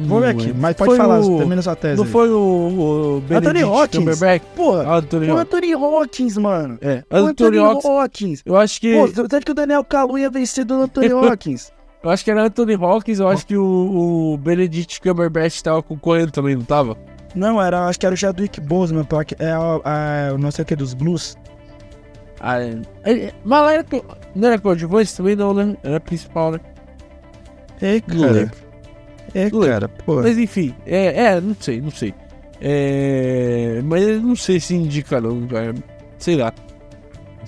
Vou ver Não aqui, lembro. mas pode Foi falar, o- termina sua tese. Não aí. foi o, o Anthony Benedict Hopkins. Cumberbatch? Porra, Ah, Anthony o Hopkins. Anthony Hopkins, mano. É, O Anthony Hopkins. Hopkins. Eu acho que Pô, acha que o Daniel Kaluuya ia vencer do Anthony Hopkins? eu acho que era Anthony Hopkins. Eu acho que o, o Benedict Cumberbatch tava concorrendo também, não tava? Não, era, acho que era o Chadwick Boseman, porque é o é, o não sei o que dos Blues. Ah, é. Mas lá era, não era coadjuvante também, não, né? Era principal, né? É, lembro. É, Não cara, pô. Mas enfim, é, é, não sei, não sei. É, mas eu não sei se indica não, cara. Sei lá.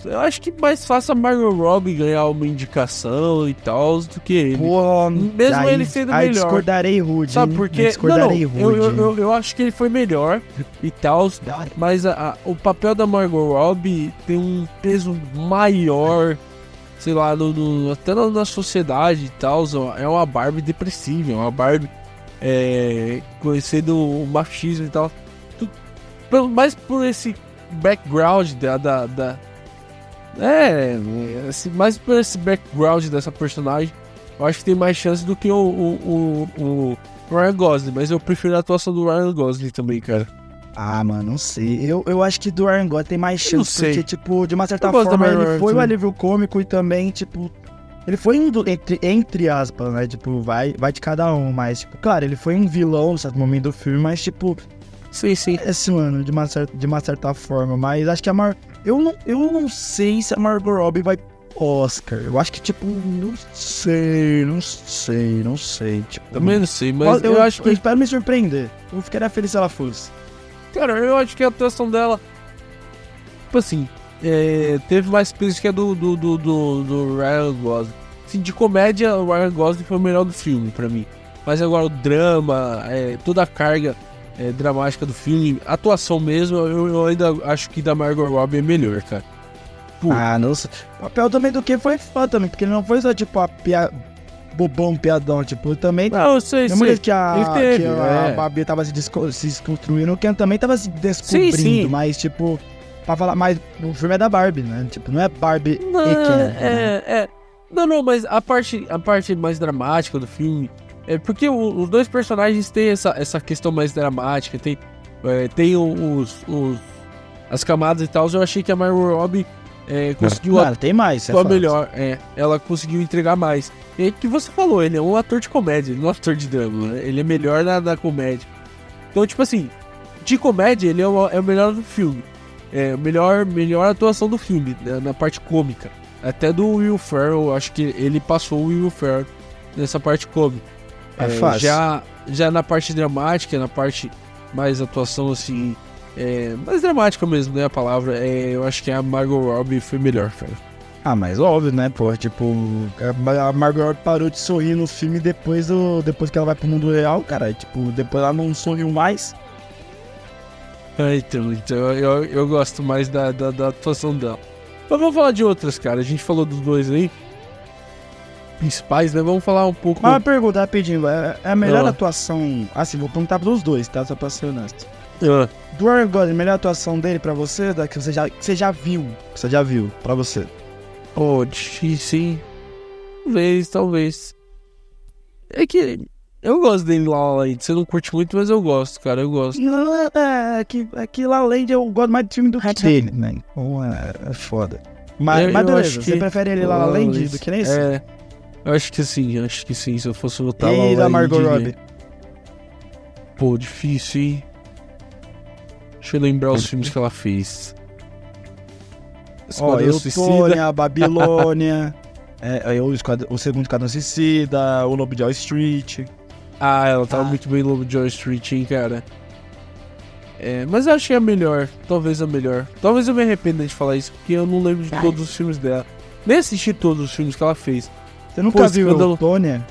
Eu acho que mais fácil a Margot Robbie ganhar uma indicação e tal do que ele. Pô, Mesmo aí- ele sendo aí melhor. discordarei rude. Sabe por quê? Não, não, Discordarei eu, rude. eu, eu, eu acho que ele foi melhor e tal, mas a- a- o papel da Margot Robbie tem um peso maior, sei lá, no, no- até na, na sociedade e tal. É uma Barbie depressiva, é uma Barbie é, conhecendo o machismo e tal. Mais por esse background da. da, da- é, esse- mais por esse background dessa personagem, eu acho que tem mais chance do que o, o, o, o Ryan Gosling, mas eu prefiro a atuação do Ryan Gosling também, cara. Ah, mano, não sei. Eu, eu acho que do Ryan Gosling tem mais chance, porque, tipo, de uma certa forma, ele foi o também. alívio cômico e também, tipo. Ele foi indo entre, entre aspas, né? Tipo, vai, vai de cada um, mas, tipo, claro, ele foi um vilão no certo momento do filme, mas, tipo, Sim, sim. esse mano, de uma, certa, de uma certa forma. Mas acho que a Mar. Eu não, eu não sei se a Margot Robbie vai Oscar. Eu acho que, tipo, não sei, não sei, não sei. Tipo, Também não sei, mas eu, eu, acho que. eu espero me surpreender. Eu ficaria feliz se ela fosse. Cara, eu acho que a atuação dela. Tipo assim. é, teve mais peso que a do, do, do, do, do Ryan Gosling. Assim, de comédia, o Ryan Gosling foi o melhor do filme pra mim. Mas agora o drama, é, toda a carga é, dramática do filme, atuação mesmo, eu, eu ainda acho que da Margot Robbie é melhor, cara. Pô. Ah, não. O papel também do que foi foda também, porque ele não foi só, tipo, a. bobão, piadão, tipo, também... Não, eu sei, sei. que a, Ele teve, que a é. Babi tava se, se desconstruindo, o Ken também tava se descobrindo, sim. mas, tipo, pra falar mais, o filme é da Barbie, né? Tipo, não é Barbie Não, e Ken, né? é, é. Não, não, mas a parte, a parte mais dramática do filme é porque os dois personagens têm essa, essa questão mais dramática, tem, é, tem os, os- as camadas e tal. Eu achei que a Margot Robbie é, conseguiu Mano, tem mais, é melhor, é, ela conseguiu entregar mais. E aí que você falou, ele é um ator de comédia, ele não é um ator de drama, né? ele é melhor na, na comédia. Então, tipo assim, de comédia, ele é o, é o melhor do filme. É a melhor, melhor atuação do filme, né, na parte cômica. Até do Will Ferrell, acho que ele passou o Will Ferrell nessa parte cômica. É fácil. Já, já na parte dramática, na parte mais atuação assim, é, mais dramática mesmo, né? A palavra, é, eu acho que a Margot Robbie foi melhor, cara. Ah, mas óbvio, né, pô? Tipo, a Margot Robbie parou de sorrir no filme depois, do, depois que ela vai pro mundo real, cara. Tipo, depois ela não sorriu mais. É, então, então eu, eu, gosto mais da, da, da atuação dela. Mas vamos falar de outras, cara. A gente falou dos dois aí. Principais, né? Vamos falar um pouco. Uma pergunta rapidinho, é, é a melhor Ah. atuação. Assim, vou perguntar pros dois, tá? Só pra ser honesto. Ah, Do Ryan Gosling, melhor atuação dele pra você, da que você já, que você já viu. Que você já viu, pra você. Oh, difícil, hein? Talvez, talvez. É que eu gosto dele lá, lá. Você não curte muito, mas eu gosto, cara. Eu gosto. Não, é, é que, é que La Land eu gosto mais do filme do que dele, né? Então é, é foda. Mas, Eu- mas eu beleza, você que- prefere ele La La Land do que nesse? É. Eu acho que sim, acho que sim. Se eu fosse votar lá. e lá, da Margot. Robbie? Pô, difícil, hein? Deixa eu lembrar os filmes que ela fez. Esquadrão Eutônia, a Babilônia, é, é, o, Esquad- o segundo Esquadrão Suicida, o Lobo de Wall Street. Ah, ela tava Ah. muito bem Lobo de Wall Street, hein, cara. É, mas eu achei a melhor. Talvez a melhor. Talvez eu me arrependa de falar isso, porque eu não lembro de todos os filmes dela. Nem assisti todos os filmes que ela fez. Você nunca Pô, viu Escândalo- Eutônia?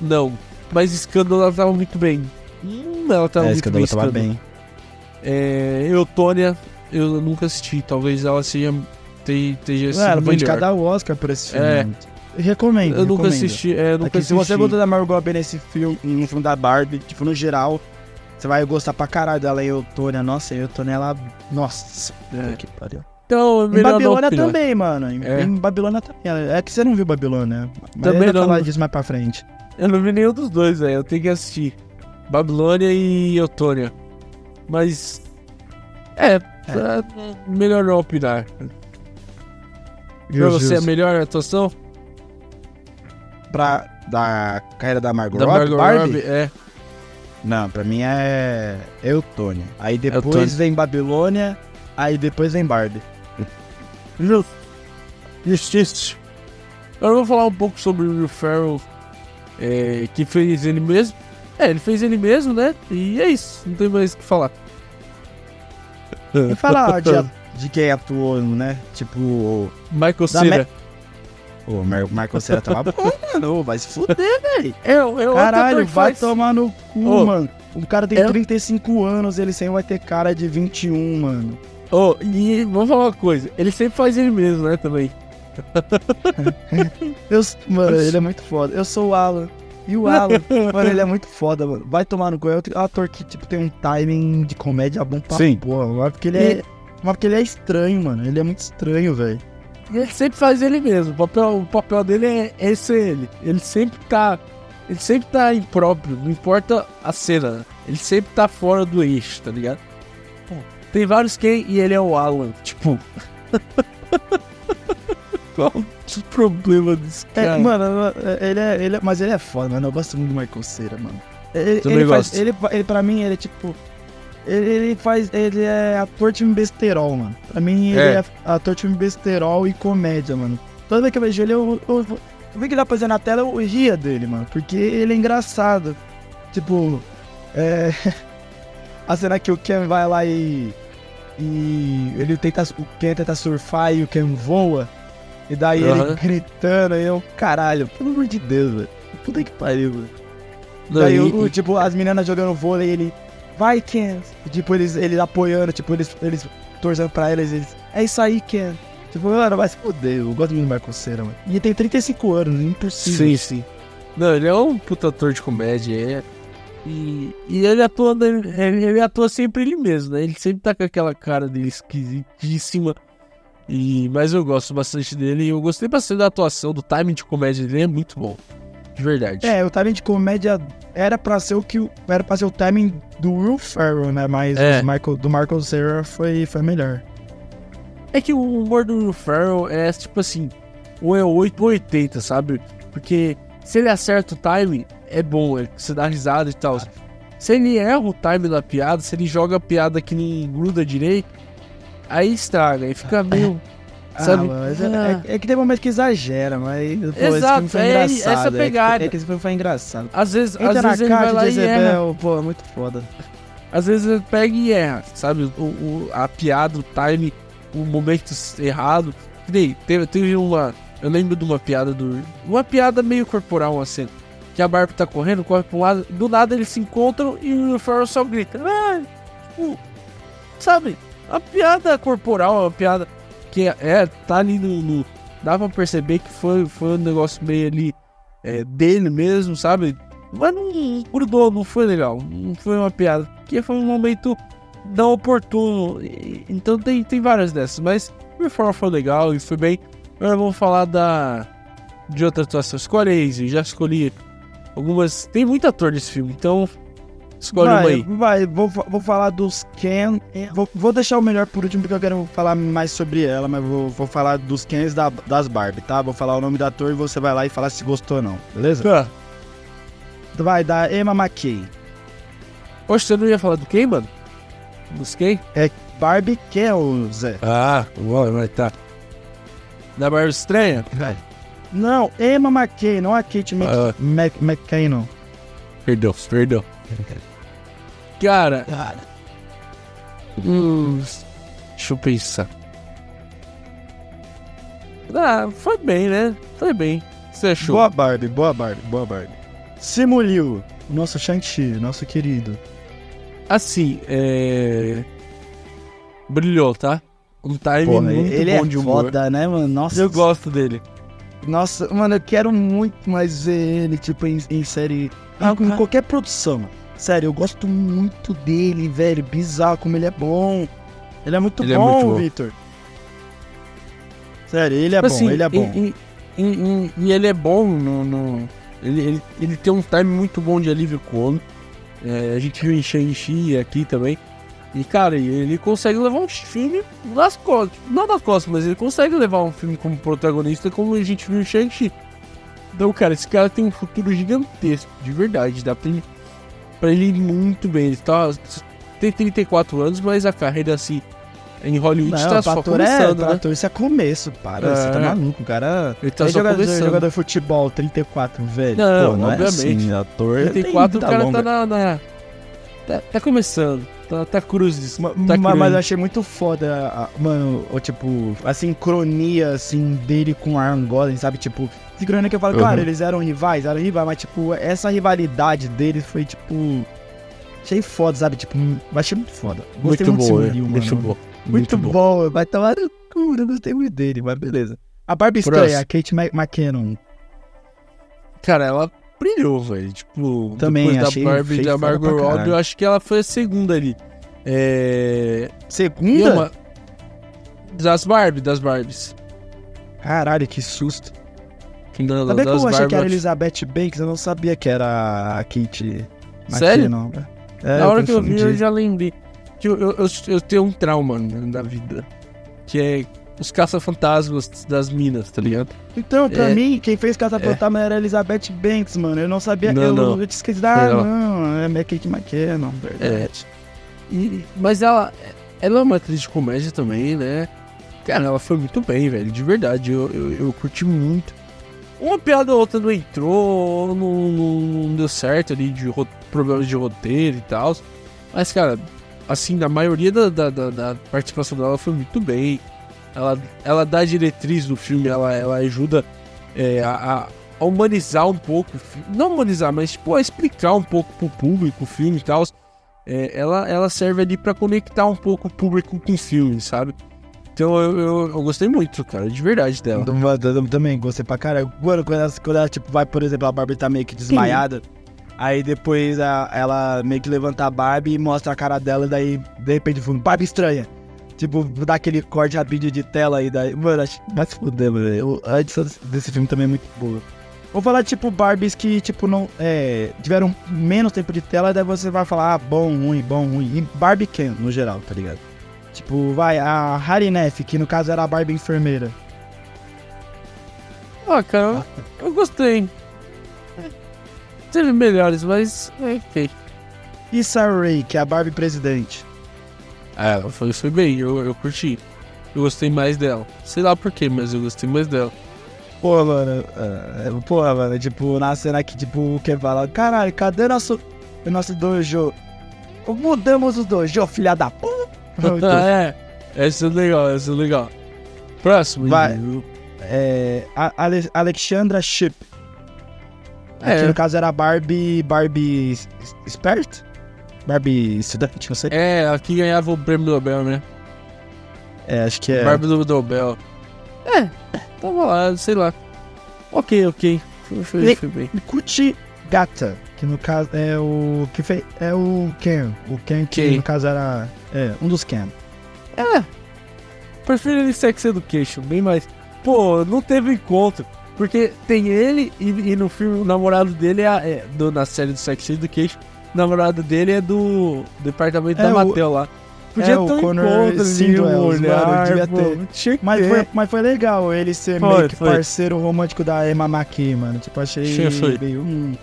Não. Mas Escândalo ela tava muito bem. Hum, ela tava é, muito Escândalo bem. tava Escândalo. bem. É, Eutônia, eu nunca assisti. Talvez ela seja. te- Esteja Ué, ela foi indicada ao Oscar por esse filme. É. né? Eu recomendo. Eu nunca recomendo. assisti. É, eu nunca Aqui, se assisti. você gostou da Margot Robbie nesse filme, no filme da Barbie, tipo, no geral, você vai gostar pra caralho dela em Eutônia. Nossa, Eutônia, ela... Nossa, É. que pariu. Então, é Em Babilônia também, mano. Em, É. em Babilônia também. É que você não viu Babilônia. Mas Também eu não. falar disso mais pra frente. Eu não vi nenhum dos dois, velho. Eu tenho que assistir. Babilônia e Eutônia. Mas. É, é, melhor não opinar. Pra você, a melhor atuação? Pra, da carreira da Margot Da Robbie? Margot Barbie? Robbie? É. Não, pra mim é Eutônia. Aí depois Eutônia. vem Babilônia, aí depois vem Barbie. Justo. Justiça. Agora eu vou falar um pouco sobre o Will Ferrell, é, que fez ele mesmo. É, ele fez ele mesmo, né? E é isso, não tem mais o que falar. E falar de, de quem atuou, né? Tipo, o Michael Cera. Mar Michael Cera tava bom, mano. Vai se fuder, velho. É, é Caralho, vai faz- tomar no cu, Ô, mano. O cara tem é- 35 anos, ele sempre vai ter cara de 21, mano. Ô, e vamos falar uma coisa, ele sempre faz ele mesmo, né, também. Eu, mano, ele é muito foda. Eu sou o Alan. E o Alan, mano, ele é muito foda, mano. Vai tomar no cu. É outro ator que, tipo, tem um timing de comédia bom pra Sim. porra. Mas porque ele é. Mas porque ele é estranho, mano. Ele é muito estranho, velho. E ele sempre faz ele mesmo. O papel, o papel dele é, é ser ele. Ele sempre tá. Ele sempre tá impróprio, não importa a cena. Ele sempre tá fora do eixo, tá ligado? Tem vários quem e ele é o Alan. Tipo. Qual problema desse É, cara? mano, ele é, ele é- Mas ele é foda, mano. Eu gosto muito do Michael Cera, mano. Ele, Também ele faz. Ele, ele, pra mim, ele é tipo. Ele, ele faz. Ele é ator time besterol, mano. Pra mim, ele É. é, ator time besterol e comédia, mano. Toda vez que eu vejo ele, eu, eu, eu, eu vi que ele aparecer na tela, eu ria dele, mano. Porque ele é engraçado. Tipo. É. A cena que o Ken vai lá e. E ele tenta. O Ken tenta surfar e o Ken voa. E daí ele Aham. gritando, e eu, caralho, pelo amor de Deus, velho. Puta que pariu, velho. Daí, e- o- tipo, as meninas jogando vôlei, ele. Vai, Ken. E, tipo, eles, eles apoiando, tipo, eles, eles torcendo pra eles, eles. É isso aí, Ken. Tipo, mano, vai se fuder. Eu gosto muito do Michael Cera, mano. E ele tem 35 anos, impossível. Sim, sim. Não, ele é um puta ator de comédia, é. E, e ele atua, ele, ele atua sempre ele mesmo, né? Ele sempre tá com aquela cara dele esquisitíssima. E, mas eu gosto bastante dele e eu gostei bastante da atuação, do timing de comédia dele, é muito bom. De verdade. É, o timing de comédia era pra ser o que. Era pra ser o timing do Will Ferrell, né? Mas É. Michael, do Michael Cera foi, foi melhor. É que o humor do Will Ferrell é tipo assim, ou é 8 ou 80, sabe? Porque se ele acerta o time, é bom, é, você dá risada e tal. Se ele erra o time da piada, se ele joga a piada que não gruda direito, aí estraga, aí fica meio. sabe? Ah, mas é, Ah. é- é que tem momento que exagera, mas. Pô, esse Exato, filme foi é engraçado. essa é pegada. É que esse filme foi engraçado. Às vezes, às Entra na vezes ele vai lá e erra. Pô, é muito foda. Às vezes ele pega e erra, sabe? O, o- a piada, o time, o momento errado. Que nem, teve, teve uma. Eu lembro de uma piada do. Uma piada meio corporal, cena. Que a Barbie tá correndo, corre pra um lado, do nada eles se encontram e o Farrell só grita. Ah, tipo, sabe? A piada corporal, a piada que é, é, tá ali no, no- Dá pra perceber que foi, foi um negócio meio ali é, dele mesmo, sabe? Mas não grudou, não foi legal. Não foi uma piada. Porque foi um momento não oportuno. Então tem, tem várias dessas. Mas performance foi legal e foi bem. Agora vamos falar da. De outra atuação. Escolhe aí. Já escolhi algumas. Tem muito ator nesse filme, então. Escolhe uma vai, aí. vai, vou, vou falar dos Ken. Vou, vou deixar o melhor por último porque eu quero falar mais sobre ela, mas vou, vou falar dos Kens da, das Barbie, tá? Vou falar o nome do ator e você vai lá e falar se gostou ou não, beleza? Tá. Vai, da Emma McKay. Poxa, você não ia falar do quem, mano? Dos quem? Barbie Ken, Zé. Ah, vai, vai, tá. Da Barbie Estranha? Não, Emma McKay, não a Kate Mc, Ah. Mc, McKinnon. Perdão, perdão. Cara, hum, deixa eu pensar. Ah, foi bem, né? Foi bem. Você achou? Boa Barbie, boa Barbie, boa Barbie. Simu Liu, nosso Shang-Chi, nosso querido. Assim, é. Brilhou, tá? Um time Pô, muito ele bom é de humor. foda, né, mano? Nossa, Eu gosto dele. Nossa, mano, eu quero muito mais ver ele, tipo, em, em série. Ah, em, em cara. qualquer produção. mano. Sério, eu gosto muito dele, velho. Bizarro como ele é bom. Ele é muito Ele é bom, bom. Victor. Sério, ele é Tipo bom, assim, ele é bom. E, e- e- e ele é bom no. no- ele, ele, ele tem um time muito bom de alívio cômico. É, a gente viu em Shang-Chi aqui também. E, cara, ele consegue levar um filme nas costas. Não nas costas, mas ele consegue levar um filme como protagonista, como a gente viu em Shang-Chi. Então, cara, esse cara tem um futuro gigantesco, de verdade. Dá pra ele, pra ele muito bem. Ele tá, tem 34 anos, mas a carreira, assim, Em Hollywood Não, tá só é, começando, pra né? ator isso é começo, para. Você tá É. maluco, o cara. Ele tá é só jogador, começando. jogador de futebol, 34, velho. Não, Pô, não obviamente. é assim, ator. 34 o tem cara vida tá longa. na. na- tá, tá começando. Tá, tá cruzes. Ma- tá ma- mas eu achei muito foda, a- mano, o tipo, a sincronia, assim, dele com o Aaron Gordon, sabe? Tipo, sincronia que eu falo, Uhum. claro, eles eram rivais, eram rivais, mas, tipo, essa rivalidade deles foi, tipo, achei foda, sabe? Tipo, eu achei muito foda. Gostei Muito muito, bom, é. Will, Muito mano. bom. Muito, Muito bom. vai tomar no cu, eu gostei muito dele, mas beleza. A Barbie estranha, a Kate McKinnon. Cara, ela brilhou, velho. Tipo, Também depois achei- da Barbie e da foda Margot Robbie, eu acho que ela foi a segunda ali. É. Segunda? uma... Das Barbie, das Barbies. Caralho, que susto. Não, Sabia que das eu achei que era Elizabeth Banks? Eu não sabia que era a Kate Sério? McKinnon. É, Na hora que eu vi, eu já lembrei. Que eu, eu, eu, eu tenho um trauma né, da vida. Que é os caça-fantasmas das minas, tá ligado? Então, pra É. mim, quem fez Casa Fantasma era Elizabeth Banks, mano. Eu não sabia. Não, eu, não. eu tinha esquecido. Ah, não, é minha Kate McKinnon, É. verdade. E, mas ela, ela é uma atriz de comédia também, né? Cara, ela foi muito bem, velho. De verdade, eu, eu, eu curti muito. Uma piada ou outra não entrou, não, não, não deu certo ali de ro- problemas de roteiro e tal. Mas, cara, assim, a maioria da, da, da- da participação dela foi muito bem. Ela, ela dá diretriz do filme, ela, ela ajuda é, a, a- humanizar um pouco. Não humanizar, mas tipo, a explicar um pouco pro público o filme e tal. É, ela, ela serve ali pra conectar um pouco o público com o filme, sabe? Então eu, eu, eu gostei muito, cara, de verdade dela. Também gostei pra caralho. Mano, quando ela, quando ela, tipo, vai, por exemplo, a Barbie tá meio que desmaiada. Aí depois a- ela meio que levanta a Barbie e mostra a cara dela, e daí, de repente, fundo, Barbie estranha. Tipo, dá aquele corte rapidinho de tela aí, daí. Mano, acho vai se fuder, velho. A edição desse filme também é muito boa. Vou falar, tipo, Barbies que, tipo, não. É, tiveram menos tempo de tela, daí você vai falar, ah, bom, ruim, bom, ruim. E Barbie Ken, no geral, tá ligado? Tipo, vai, a Harry Neff, que no caso era a Barbie enfermeira. Ah, cara, eu, gostei. É, Teve melhores, mas é ok. E Sarah Ray, que é a Barbie presidente. Ah, ela foi, foi bem, eu, eu curti. Eu gostei mais dela. Sei lá porquê, mas eu gostei mais dela. Pô, mano, é, porra, mano, tipo, na cena que, tipo, o Ken fala, caralho, cadê nosso, o nosso dojo? Mudamos o dojo, filha da puta. é, essa é legal, essa é legal. Próximo, Vai. É, Ale- Alexandra Ship. É. Que no caso era Barbie, Barbie esperto? Barbie estudante, não sei. É, aqui ganhava o prêmio Nobel, né? É, acho que é. Barbie do Nobel. É, tava lá, sei lá. Ok, ok. Foi, foi, foi bem. Kuchi Gata, que no caso é o que fez é o Ken, o Ken que Ken. no caso era é, um dos Ken. Prefiro ele Sex Education, bem mais. Pô, não teve encontro. Porque tem ele e, e no filme o namorado dele é, é do, na série do Sex Education. O namorado dele é do departamento É da Mattel lá. Podia é, ter um encontro Sindwell, um olhar, devia ter. Mas foi, mas foi legal ele ser Foi, meio que foi. parceiro romântico da Emma McKay, mano. Tipo, achei Sim, foi. meio. hum.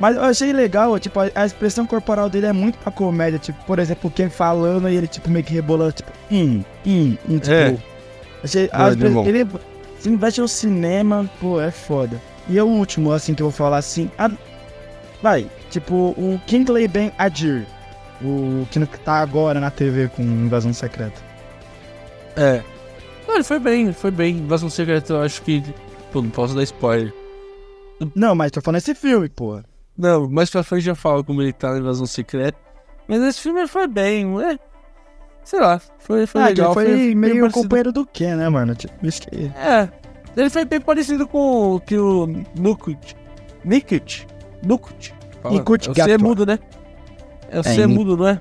Mas eu achei legal, tipo, a, a expressão corporal dele é muito pra comédia. Tipo, por exemplo, o Ken falando e ele, tipo, meio que rebolando, tipo, hum, hum, hum, tipo. É. Achei. Não, as ele é ele se investe no cinema, pô, é foda. E é o último, assim, que eu vou falar assim. a- vai, tipo, o Kingsley Ben Adir. O que tá agora na TV com Invasão Secreta. É. Não, ele foi bem, ele foi bem. Invasão Secreta, eu acho que. Pô, não posso dar spoiler. Não, mas tô falando esse filme, pô. Não, mais pra frente já falo como ele tá na Invasão Secreta. Mas esse filme foi bem, é. Sei lá, foi, foi ah, legal. ele foi bem meio parecido- companheiro do Ken, né, mano? Tipo, isso que... É. Ele foi bem parecido com o que o Nukut. Nikut. Nukut. Nikut É o C é Gato. mudo, né? É o É, é mudo, não é?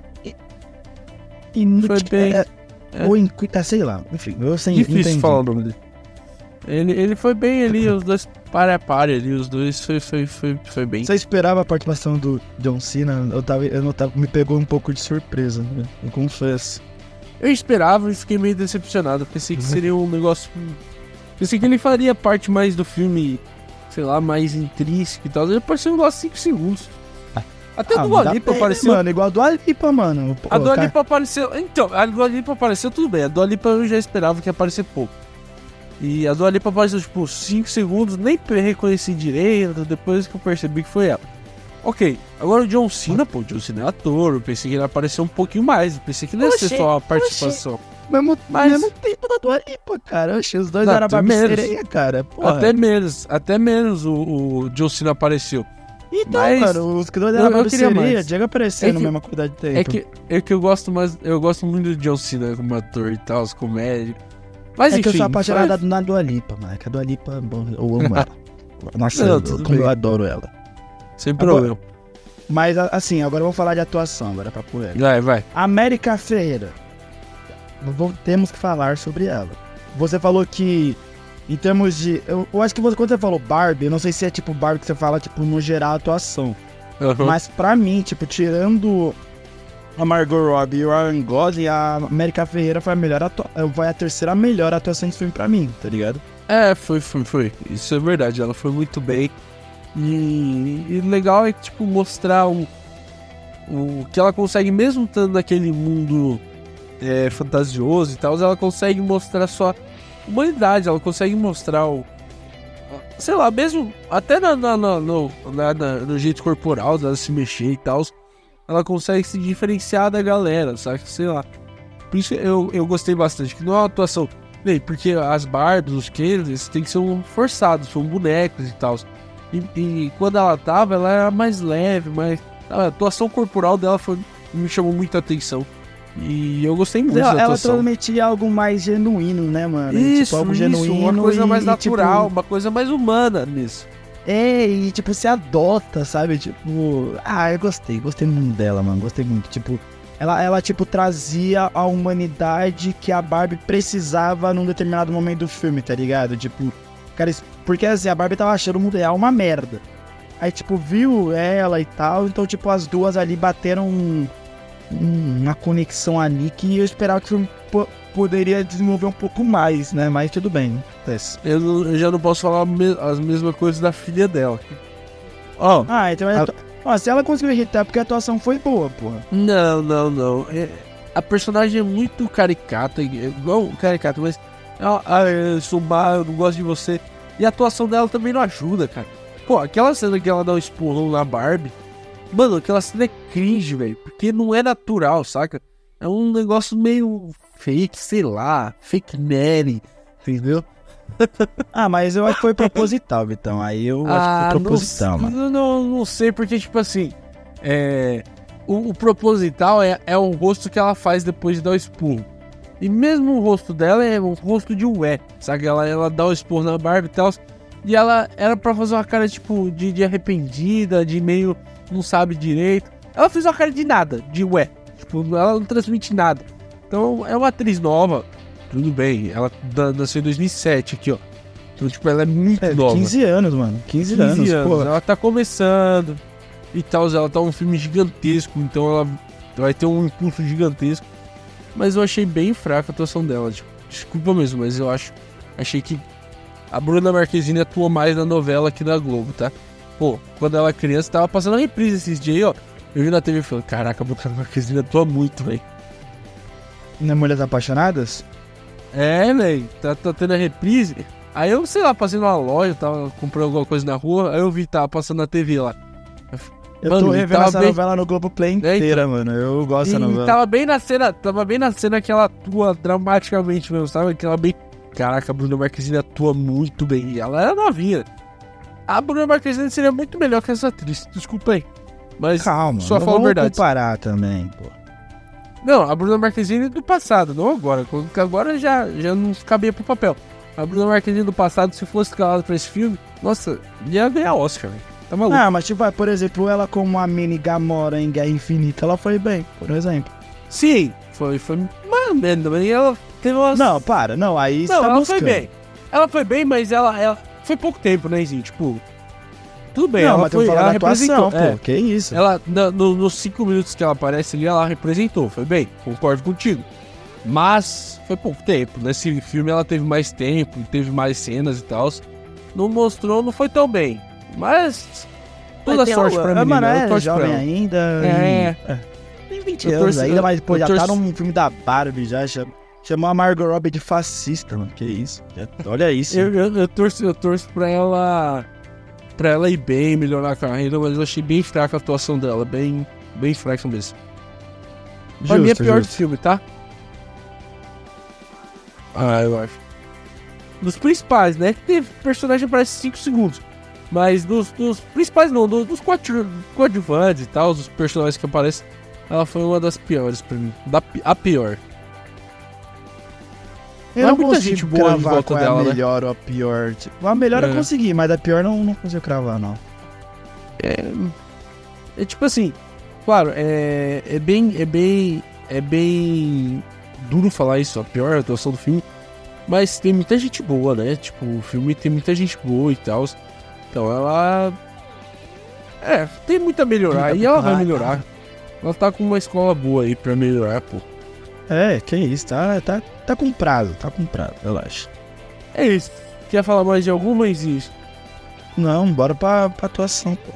No- Foi bem. é, é. Ou ah, sei lá. Enfim, eu sei, Difícil entendi. falar o nome dele. Ele, ele foi bem ali, os dois para a para ali, os dois foi, foi, foi, foi bem. Você esperava a participação do John Cena? Eu tava, eu não tava, me pegou um pouco de surpresa, né? eu confesso. Eu esperava e fiquei meio decepcionado. Pensei que seria um negócio. Pensei que ele faria parte mais do filme, sei lá, mais intrínseco e tal. Ele apareceu lá 5 segundos. Até Ah, a Dua dá Lipa pena, apareceu. Mano, igual a Dua Lipa, mano. Pô, A Dua cara- Lipa apareceu. Então, a Dua Lipa apareceu tudo bem. A Dua Lipa eu já esperava que ia aparecer pouco. E a Dua Lipa apareceu tipo 5 segundos, nem reconheci direito, depois que eu percebi que foi ela. Ok, agora o John Cena, pô, o John Cena é ator, eu pensei que ele ia aparecer um pouquinho mais, eu pensei que não ia ser só a participação. Mesmo, Mas- mesmo tempo da Dua Lipa, cara. Oxe, os dois eram sereia, cara. Porra. Até menos, até menos o, o John Cena apareceu. Então, mas- cara, os dois eu- eram eu mais. Diego aparecendo É que- na mesma quantidade de tempo. É que, é que eu gosto mais, eu gosto muito do John Cena como ator e tal, as comédias. Mas É enfim, que eu sou apaixonado foi- na Dua Lipa, mano. É que a Dua Lipa, bom, eu amo ela. Nossa, Não, eu, como bem. eu adoro ela. sem Agora- problema. Mas, assim, agora vamos falar de atuação, agora pra por ela. Vai, vai. América Ferreira. Vou- temos que falar sobre ela. Você falou que, em termos de... Eu, eu acho que você, quando você falou Barbie, eu não sei se é tipo Barbie que você fala, tipo, no geral, atuação. Aham. Mas pra mim, tipo, tirando a Margot Robbie e o Ryan Gosling, a América Ferreira foi a melhor foi a terceira melhor atuação desse filme pra mim, tá ligado? É, foi, foi, foi. Isso é verdade, ela foi muito bem. E, e legal é, tipo, mostrar o, o que ela consegue, mesmo estando naquele mundo é, fantasioso e tal, ela consegue mostrar sua humanidade, ela consegue mostrar o. Sei lá, mesmo até na, na- na- no, na- na- no jeito corporal dela se mexer e tal, ela consegue se diferenciar da galera, sabe? Sei lá. Por isso eu, eu gostei bastante, que não é uma atuação Bem, porque as Barbies, os Kens, eles têm que ser forçados, são bonecos e tal. E, e quando ela tava, ela era mais leve, mais. A atuação corporal dela foi, me chamou muita atenção. E eu gostei muito Ela, da ela atuação. transmitia algo mais genuíno, né, mano? Isso, tipo, algo isso, genuíno. uma coisa mais e, natural, tipo, uma coisa mais humana nisso. É, e tipo, se adota, sabe? Tipo, ah, eu gostei, gostei muito dela, mano, gostei muito. Tipo, ela, ela tipo, trazia a humanidade que a Barbie precisava num determinado momento do filme, tá ligado? Tipo, cara, porque assim, a Barbie tava achando o mundo real uma merda. Aí, tipo, viu ela e tal, então, tipo, as duas ali bateram um- um- uma conexão ali que eu esperava que o filme poderia desenvolver um pouco mais, né? Mas tudo bem. Eu, não- eu já não posso falar as mesmas coisas da filha dela. Ó, Ah, então é. Ó, se ela conseguiu irritar, porque a atuação foi boa, porra. Não, não, não. É- a personagem é muito caricata, igual caricata, mas. Ah, ah, eu sou má, eu não gosto de você. E a atuação dela também não ajuda, cara. Pô, aquela cena que ela dá um espurrão na Barbie. Mano, aquela cena é cringe, velho. Porque não é natural, saca? É um negócio meio fake, sei lá. Fake Mary, entendeu? Ah, mas eu acho que foi proposital, Vitão. Aí eu acho que Ah, foi proposital, não, mano. não, não sei, porque, tipo assim, é, o, o proposital é, é o rosto que ela faz depois de dar o expurro. E mesmo o rosto dela é um rosto de ué, sabe? Ela, ela dá o expurro na Barbie e tal. E ela era pra fazer uma cara, tipo, de, de arrependida, de meio não sabe direito. Ela fez uma cara de nada, de ué. Tipo, ela não transmite nada. Então, é uma atriz nova, tudo bem. Ela nasceu em 2007 aqui, ó. Então, tipo, ela é muito É, nova. 15 anos, mano. 15, 15 anos, anos. pô. Ela tá começando e tal. Ela tá um filme gigantesco, então ela vai ter um impulso gigantesco. Mas eu achei bem fraca a atuação dela. Tipo, desculpa mesmo, mas eu acho. Achei que a Bruna Marquezine atuou mais na novela que na Globo, tá? Pô, quando ela era criança, tava passando a reprise esses dias aí, ó. Eu vi na TV e falei, caraca, a Bruna Marquezine atua muito, velho. Não é Mulheres Apaixonadas? É, velho, tá, tá tendo a reprise. Aí eu, sei lá, passei numa loja, tava comprando alguma coisa na rua, aí eu vi, tava passando na TV lá. Eu Mano, tô revendo essa bem- novela no Globoplay então. inteira, mano. Eu gosto E da novela. tava bem na cena, tava bem na cena que ela atua dramaticamente mesmo, sabe? Que ela bem. Caraca, a Bruna Marquezine atua muito bem. Ela era novinha. A Bruna Marquezine seria muito melhor que essa atriz, desculpa aí. Mas Calma, só não falo vamos verdade. comparar também, pô. Não, a Bruna Marquezine é do passado, não agora. Porque agora já, já não cabia pro papel. A Bruna Marquezine do passado, se fosse escalada pra esse filme, nossa, ia ganhar Oscar, velho. Tá maluco? Ah, mas tipo, ah, por exemplo, ela como a mini Gamora em Guerra Infinita, ela foi bem, por exemplo. Sim, foi, foi mais ou menos, mas ela teve umas... Não, para, não, aí você Não, tá ela buscando. foi bem. Ela foi bem, mas ela, ela foi pouco tempo, né, Zinho? Tipo, tudo bem, não, ela mas foi, ela da atuação, representou. pô, é. que isso. Ela, na- no- nos cinco minutos que ela aparece ali, ela representou, foi bem, concordo contigo. Mas foi pouco tempo. Nesse filme ela teve mais tempo, teve mais cenas e tal. Não mostrou, não foi tão bem. Mas Toda Tem sorte pra menina, mano, eu é torço pra jovem ela. ainda. É. e- Tem 20 Eu anos torço- ainda, mas pô, eu já tá torço- num filme da Barbie já. cham- Chamou a Margot Robbie de fascista, mano. Que isso? Já- Olha isso. Eu, eu, eu torço, eu torço pra ela. Pra ela ir bem, melhorar a carreira, mas eu achei bem fraca a atuação dela, bem, bem fraca mesmo. pra mim é Justo, pior justo. filme, tá? Ah, eu acho. Dos principais, né? Que teve personagem aparece 5 segundos. Mas dos, dos principais não, dos, dos coadju- coadjuvantes e tal, os personagens que aparecem, ela foi uma das piores pra mim. Da, a pior. Eu não muita consigo gente boa em cravar volta qual é dela, a né? melhor ou a pior. Tipo, a melhor eu É. consegui, mas a pior não, não consigo cravar, não. É tipo assim, claro, é, é bem. É bem. É bem duro falar isso, a pior atuação do filme. Mas tem muita gente boa, né? Tipo, o filme tem muita gente boa e tal. Então ela. É, tem muito a melhorar e ela vai melhorar. Ela tá com uma escola boa aí pra melhorar, pô. É, que isso, tá, tá, tá comprado, tá comprado, relaxa. É isso. Quer falar mais de alguma, Existe? Não, bora pra, pra atuação, pô.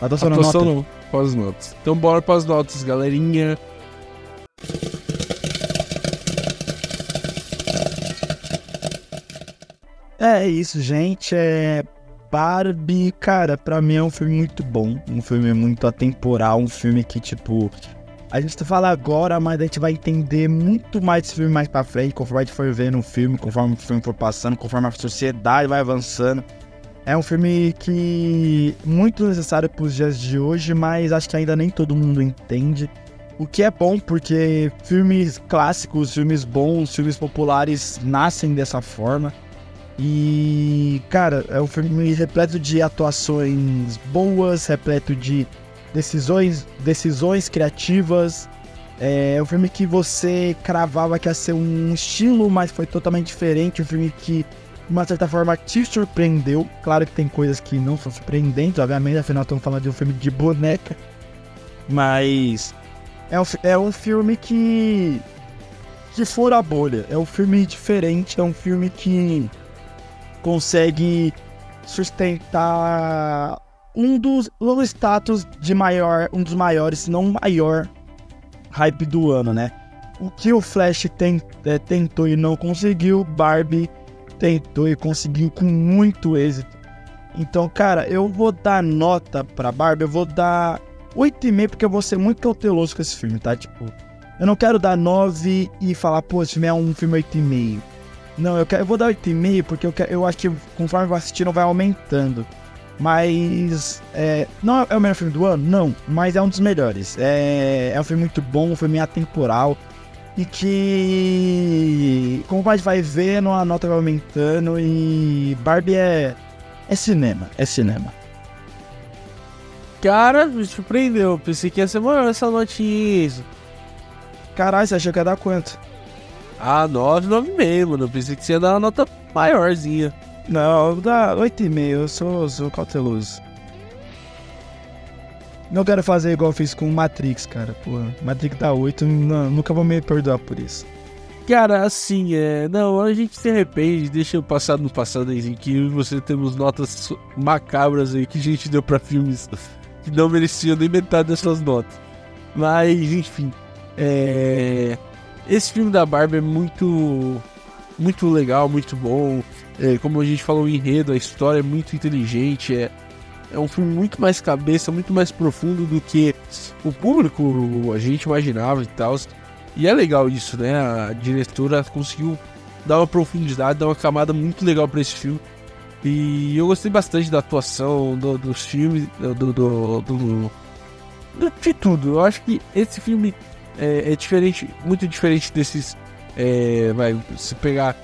Atuação, Atuação nota. não, as notas. Então bora para as notas, galerinha. É isso, gente. É. Barbie, cara, pra mim é um filme muito bom. Um filme muito atemporal. Um filme que, tipo. A gente fala agora, mas a gente vai entender muito mais desse filme mais pra frente, conforme a gente for vendo o filme, conforme o filme for passando, conforme a sociedade vai avançando. É um filme que muito necessário pros dias de hoje, mas acho que ainda nem todo mundo entende. O que é bom, porque filmes clássicos, filmes bons, filmes populares nascem dessa forma. E, cara, é um filme repleto de atuações boas, repleto de decisões, decisões criativas. É um filme que você cravava que ia ser um estilo, mas foi totalmente diferente. Um filme que, de uma certa forma, te surpreendeu. Claro que tem coisas que não são surpreendentes, obviamente, afinal estamos falando de um filme de boneca. Mas é um, é um filme que. que fura a bolha. É um filme diferente, é um filme que consegue sustentar um dos um status de maior, um dos maiores, se não o maior hype do ano, né? O que o Flash tem, é, tentou e não conseguiu, Barbie tentou e conseguiu com muito êxito. Então, cara, eu vou dar nota pra Barbie, eu vou dar 8,5 porque eu vou ser muito cauteloso com esse filme, tá? Tipo, eu não quero dar 9 e falar, pô, esse filme é um filme 8,5. Não, eu, quero, eu vou dar 8,5 porque eu, quero, eu acho que conforme vai assistindo vai aumentando. Mas é, não é o melhor filme do ano? Não, mas é um dos melhores. É, é um filme muito bom, um filme atemporal. E que, como a gente vai vendo, a nota vai aumentando. E Barbie é, é cinema, é cinema. Cara, me surpreendeu. Pensei que ia ser maior essa notinha. Caralho, você achou que ia dar quanto? Ah, 9, 9,5, mano. Eu pensei que você ia dar uma nota maiorzinha. Não, dá 8,5, eu sou, sou cauteloso. Não quero fazer igual eu fiz com Matrix, cara. Pô, Matrix dá 8, não, nunca vou me perdoar por isso. Cara, assim, é. Não, a gente se arrepende, deixa o passado no passado aí, que eu você temos notas macabras aí que a gente deu pra filmes que não mereciam nem metade dessas notas. Mas, enfim. É. Esse filme da Barbie é muito. Muito legal, muito bom. É, como a gente falou, o enredo, a história é muito inteligente. É, é um filme muito mais cabeça, muito mais profundo do que o público a gente imaginava e tal. E é legal isso, né? A diretora conseguiu dar uma profundidade, dar uma camada muito legal pra esse filme. E eu gostei bastante da atuação, do- dos filmes, do, do- do- de tudo. Eu acho que esse filme é, é diferente, muito diferente desses. é, vai, se pegar.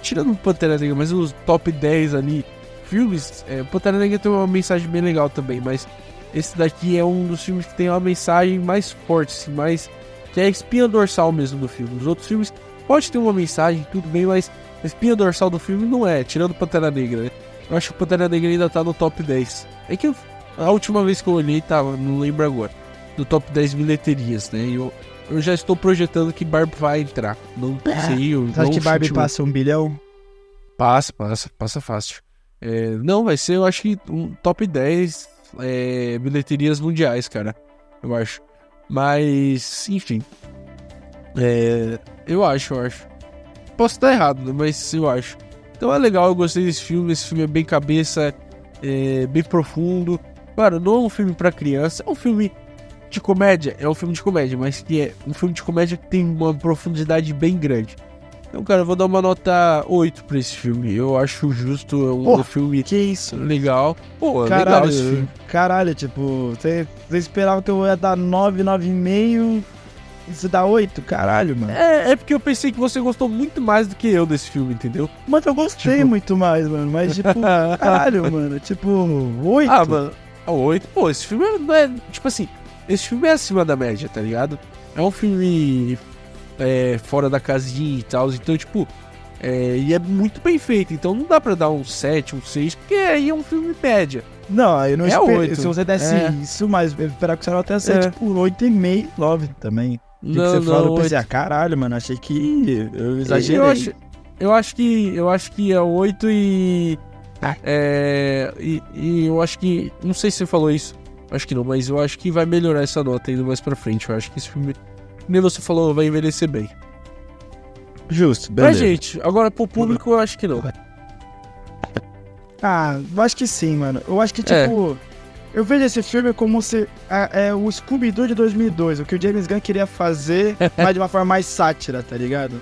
Tirando o Pantera Negra, mas os top 10 ali filmes, é, Pantera Negra tem uma mensagem bem legal também, mas esse daqui é um dos filmes que tem uma mensagem mais forte, assim, mais que é a espinha dorsal mesmo do filme. Os outros filmes pode ter uma mensagem, tudo bem, mas a espinha dorsal do filme não é, tirando Pantera Negra, né? Eu acho que Pantera Negra ainda tá no top 10. É que eu- a última vez que eu olhei tava, não lembro agora, do top 10 bilheterias, né? E eu, eu já estou projetando que Barbie vai entrar. Não sei, eu Você acha que Barbie passa um bilhão? Passa, passa, passa fácil. É, não, vai ser, eu acho que um top 10 é, bilheterias mundiais, cara. Eu acho. Mas, enfim. É, eu acho, eu acho. Posso estar errado, né, mas eu acho. Então é legal, eu gostei desse filme. Esse filme é bem cabeça, é bem profundo. Claro, não é um filme para criança, é um filme de comédia. É um filme de comédia, mas que é um filme de comédia que tem uma profundidade bem grande. Então, cara, eu vou dar uma nota 8 pra esse filme. Eu acho justo, é um, Pô, filme Que isso? legal. Pô, Caralho, legal esse filme. caralho, tipo, você, você esperava que eu ia dar 9, 9,5 e você dá 8? Caralho, mano. É, é porque eu pensei que você gostou muito mais do que eu desse filme, entendeu? Mas eu gostei Tipo- muito mais, mano. Mas, tipo, caralho, mano. Tipo, 8? Ah, mano, a 8. Pô, esse filme é- não é. Tipo assim, esse filme é acima da média, tá ligado? É um filme é, fora da casinha e tal. Então, tipo. É, e é muito bem feito. Então não dá pra dar um 7, um 6, porque aí é um filme média. Não, eu não É espero. oito. Se você desse É. isso, mas eu esperava que você até ser, É. tipo, 8,5, 9 também. O que, você falou? Eu pensei, ah, caralho, mano, achei que eu exagerei. Eu acho, eu acho que. Eu acho que é 8 e. Ah. É. E, e eu acho que. Não sei se você falou isso. Acho que não, mas eu acho que vai melhorar essa nota indo mais pra frente. Eu acho que esse filme. Nem você falou, vai envelhecer bem. Justo, Mas, beleza. gente, agora pro público eu acho que não. Ah, eu acho que sim, mano. Eu acho que, É. tipo... Eu vejo esse filme como se é, é o Scooby-Doo de 2002, o que o James Gunn queria fazer, mas de uma forma mais sátira, tá ligado?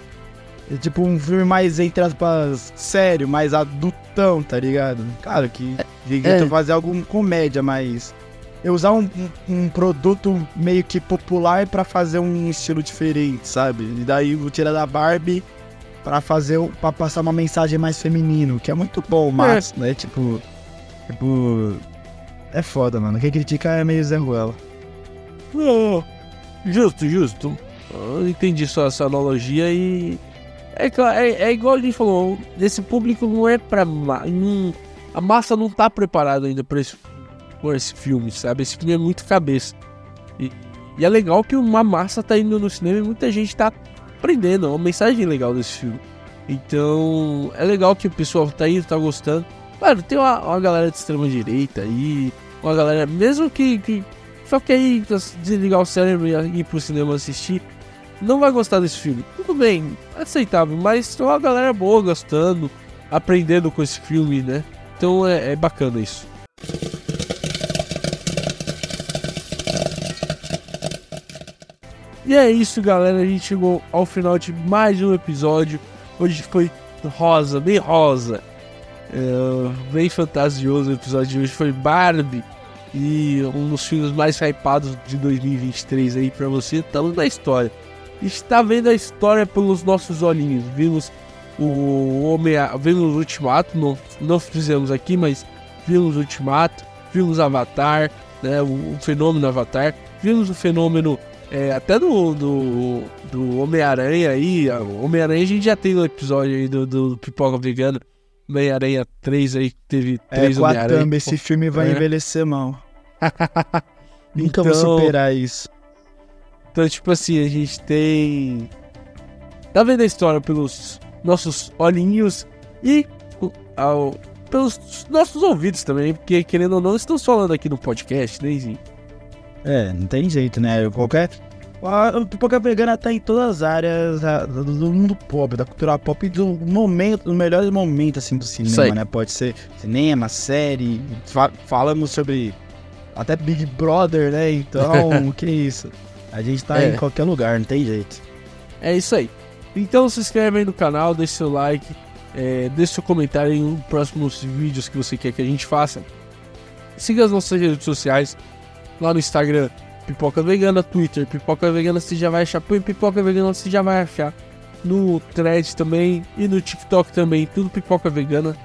É tipo um filme mais, entre aspas, sério, mais adultão, tá ligado? Claro que tentou É. fazer alguma comédia, mas... Eu usar um, um, um produto meio que popular pra fazer um estilo diferente, sabe? E daí eu tirar da Barbie pra fazer pra passar uma mensagem mais feminino, que é muito bom, mas, né, tipo, tipo é foda, mano. Quem critica é meio Zé Ruela. Não. Justo, justo. Eu entendi só essa analogia e. É, claro, é, é igual a gente falou, esse público não é pra. não- a massa não tá preparada ainda pra esse, por esse filme, sabe? Esse filme é muito cabeça. E, e é legal que uma massa tá indo no cinema e muita gente tá aprendendo. É uma mensagem legal desse filme. Então, é legal que o pessoal tá indo, tá gostando. Claro, tem uma, uma galera de extrema direita aí, uma galera, mesmo que, que só quer ir desligar o cérebro e ir pro cinema assistir, não vai gostar desse filme. Tudo bem, aceitável, mas tem uma galera boa gostando, aprendendo com esse filme, né? Então é, é bacana isso. E é isso, galera. A gente chegou ao final de mais um episódio. Hoje foi rosa, bem rosa. É, bem fantasioso o episódio de hoje. Foi Barbie. E um dos filmes mais hypados de 2023 aí pra você. Estamos na história. Está vendo a história pelos nossos olhinhos. Vimos o Homem. Vimos o Ultimato. Não, não fizemos aqui, mas vimos o Ultimato. Vimos Avatar. Né, o, o fenômeno Avatar. Vimos o fenômeno é, até do, do, do Homem-Aranha aí. Homem-Aranha a gente já tem no episódio aí do, do Pipoca Vegana. Homem-Aranha 3 aí, que teve É, três com a Homem-Aranha. thumb, esse filme vai É. envelhecer mal. Nunca Então- vou superar isso. Então, tipo assim, a gente tem. Tá vendo a história pelos nossos olhinhos e ao- pelos nossos ouvidos também, porque querendo ou não, estamos falando aqui no podcast, né, Zinho? É, não tem jeito, né? Qualquer. A pipoca vegana tá em todas as áreas do do mundo pop, da cultura pop, do momento, dos melhores momentos assim do cinema, né? Pode ser cinema, série. fa- falamos sobre até Big Brother, né? Então, que isso? A gente tá É. em qualquer lugar, não tem jeito. É isso aí. Então se inscreve aí no canal, deixa seu like, é, deixa seu comentário em próximos vídeos que você quer que a gente faça. Siga as nossas redes sociais, lá no Instagram, Pipoca Vegana, Twitter, Pipoca Vegana você já vai achar, põe Pipoca Vegana você já vai achar. No Thread também e no TikTok também, tudo Pipoca Vegana.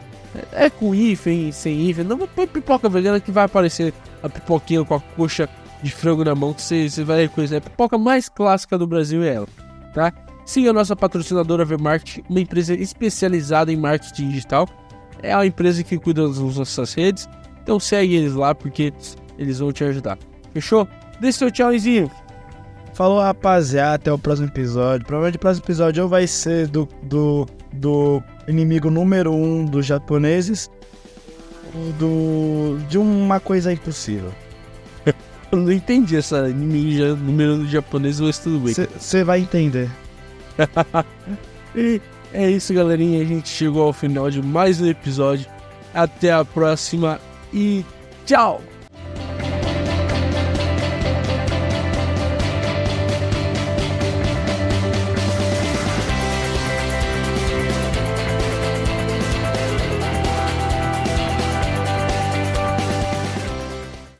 É, é com hífen, sem hífen, não põe Pipoca Vegana que vai aparecer a pipoquinha com a coxa de frango na mão que você, você vai reconhecer. A pipoca mais clássica do Brasil é ela, tá? Siga a nossa patrocinadora Vmarket, uma empresa especializada em marketing digital. É a empresa que cuida das nossas redes. Então segue eles lá porque eles vão te ajudar. Fechou? Deixa seu tchauzinho. Falou, rapaziada, até o próximo episódio. Provavelmente o próximo episódio ou vai ser do, do, do inimigo número um dos japoneses, do de uma coisa impossível. Eu não entendi essa ninja número japonês, mas tudo bem. Você vai entender. e é isso, galerinha. A gente chegou ao final de mais um episódio. Até a próxima e tchau!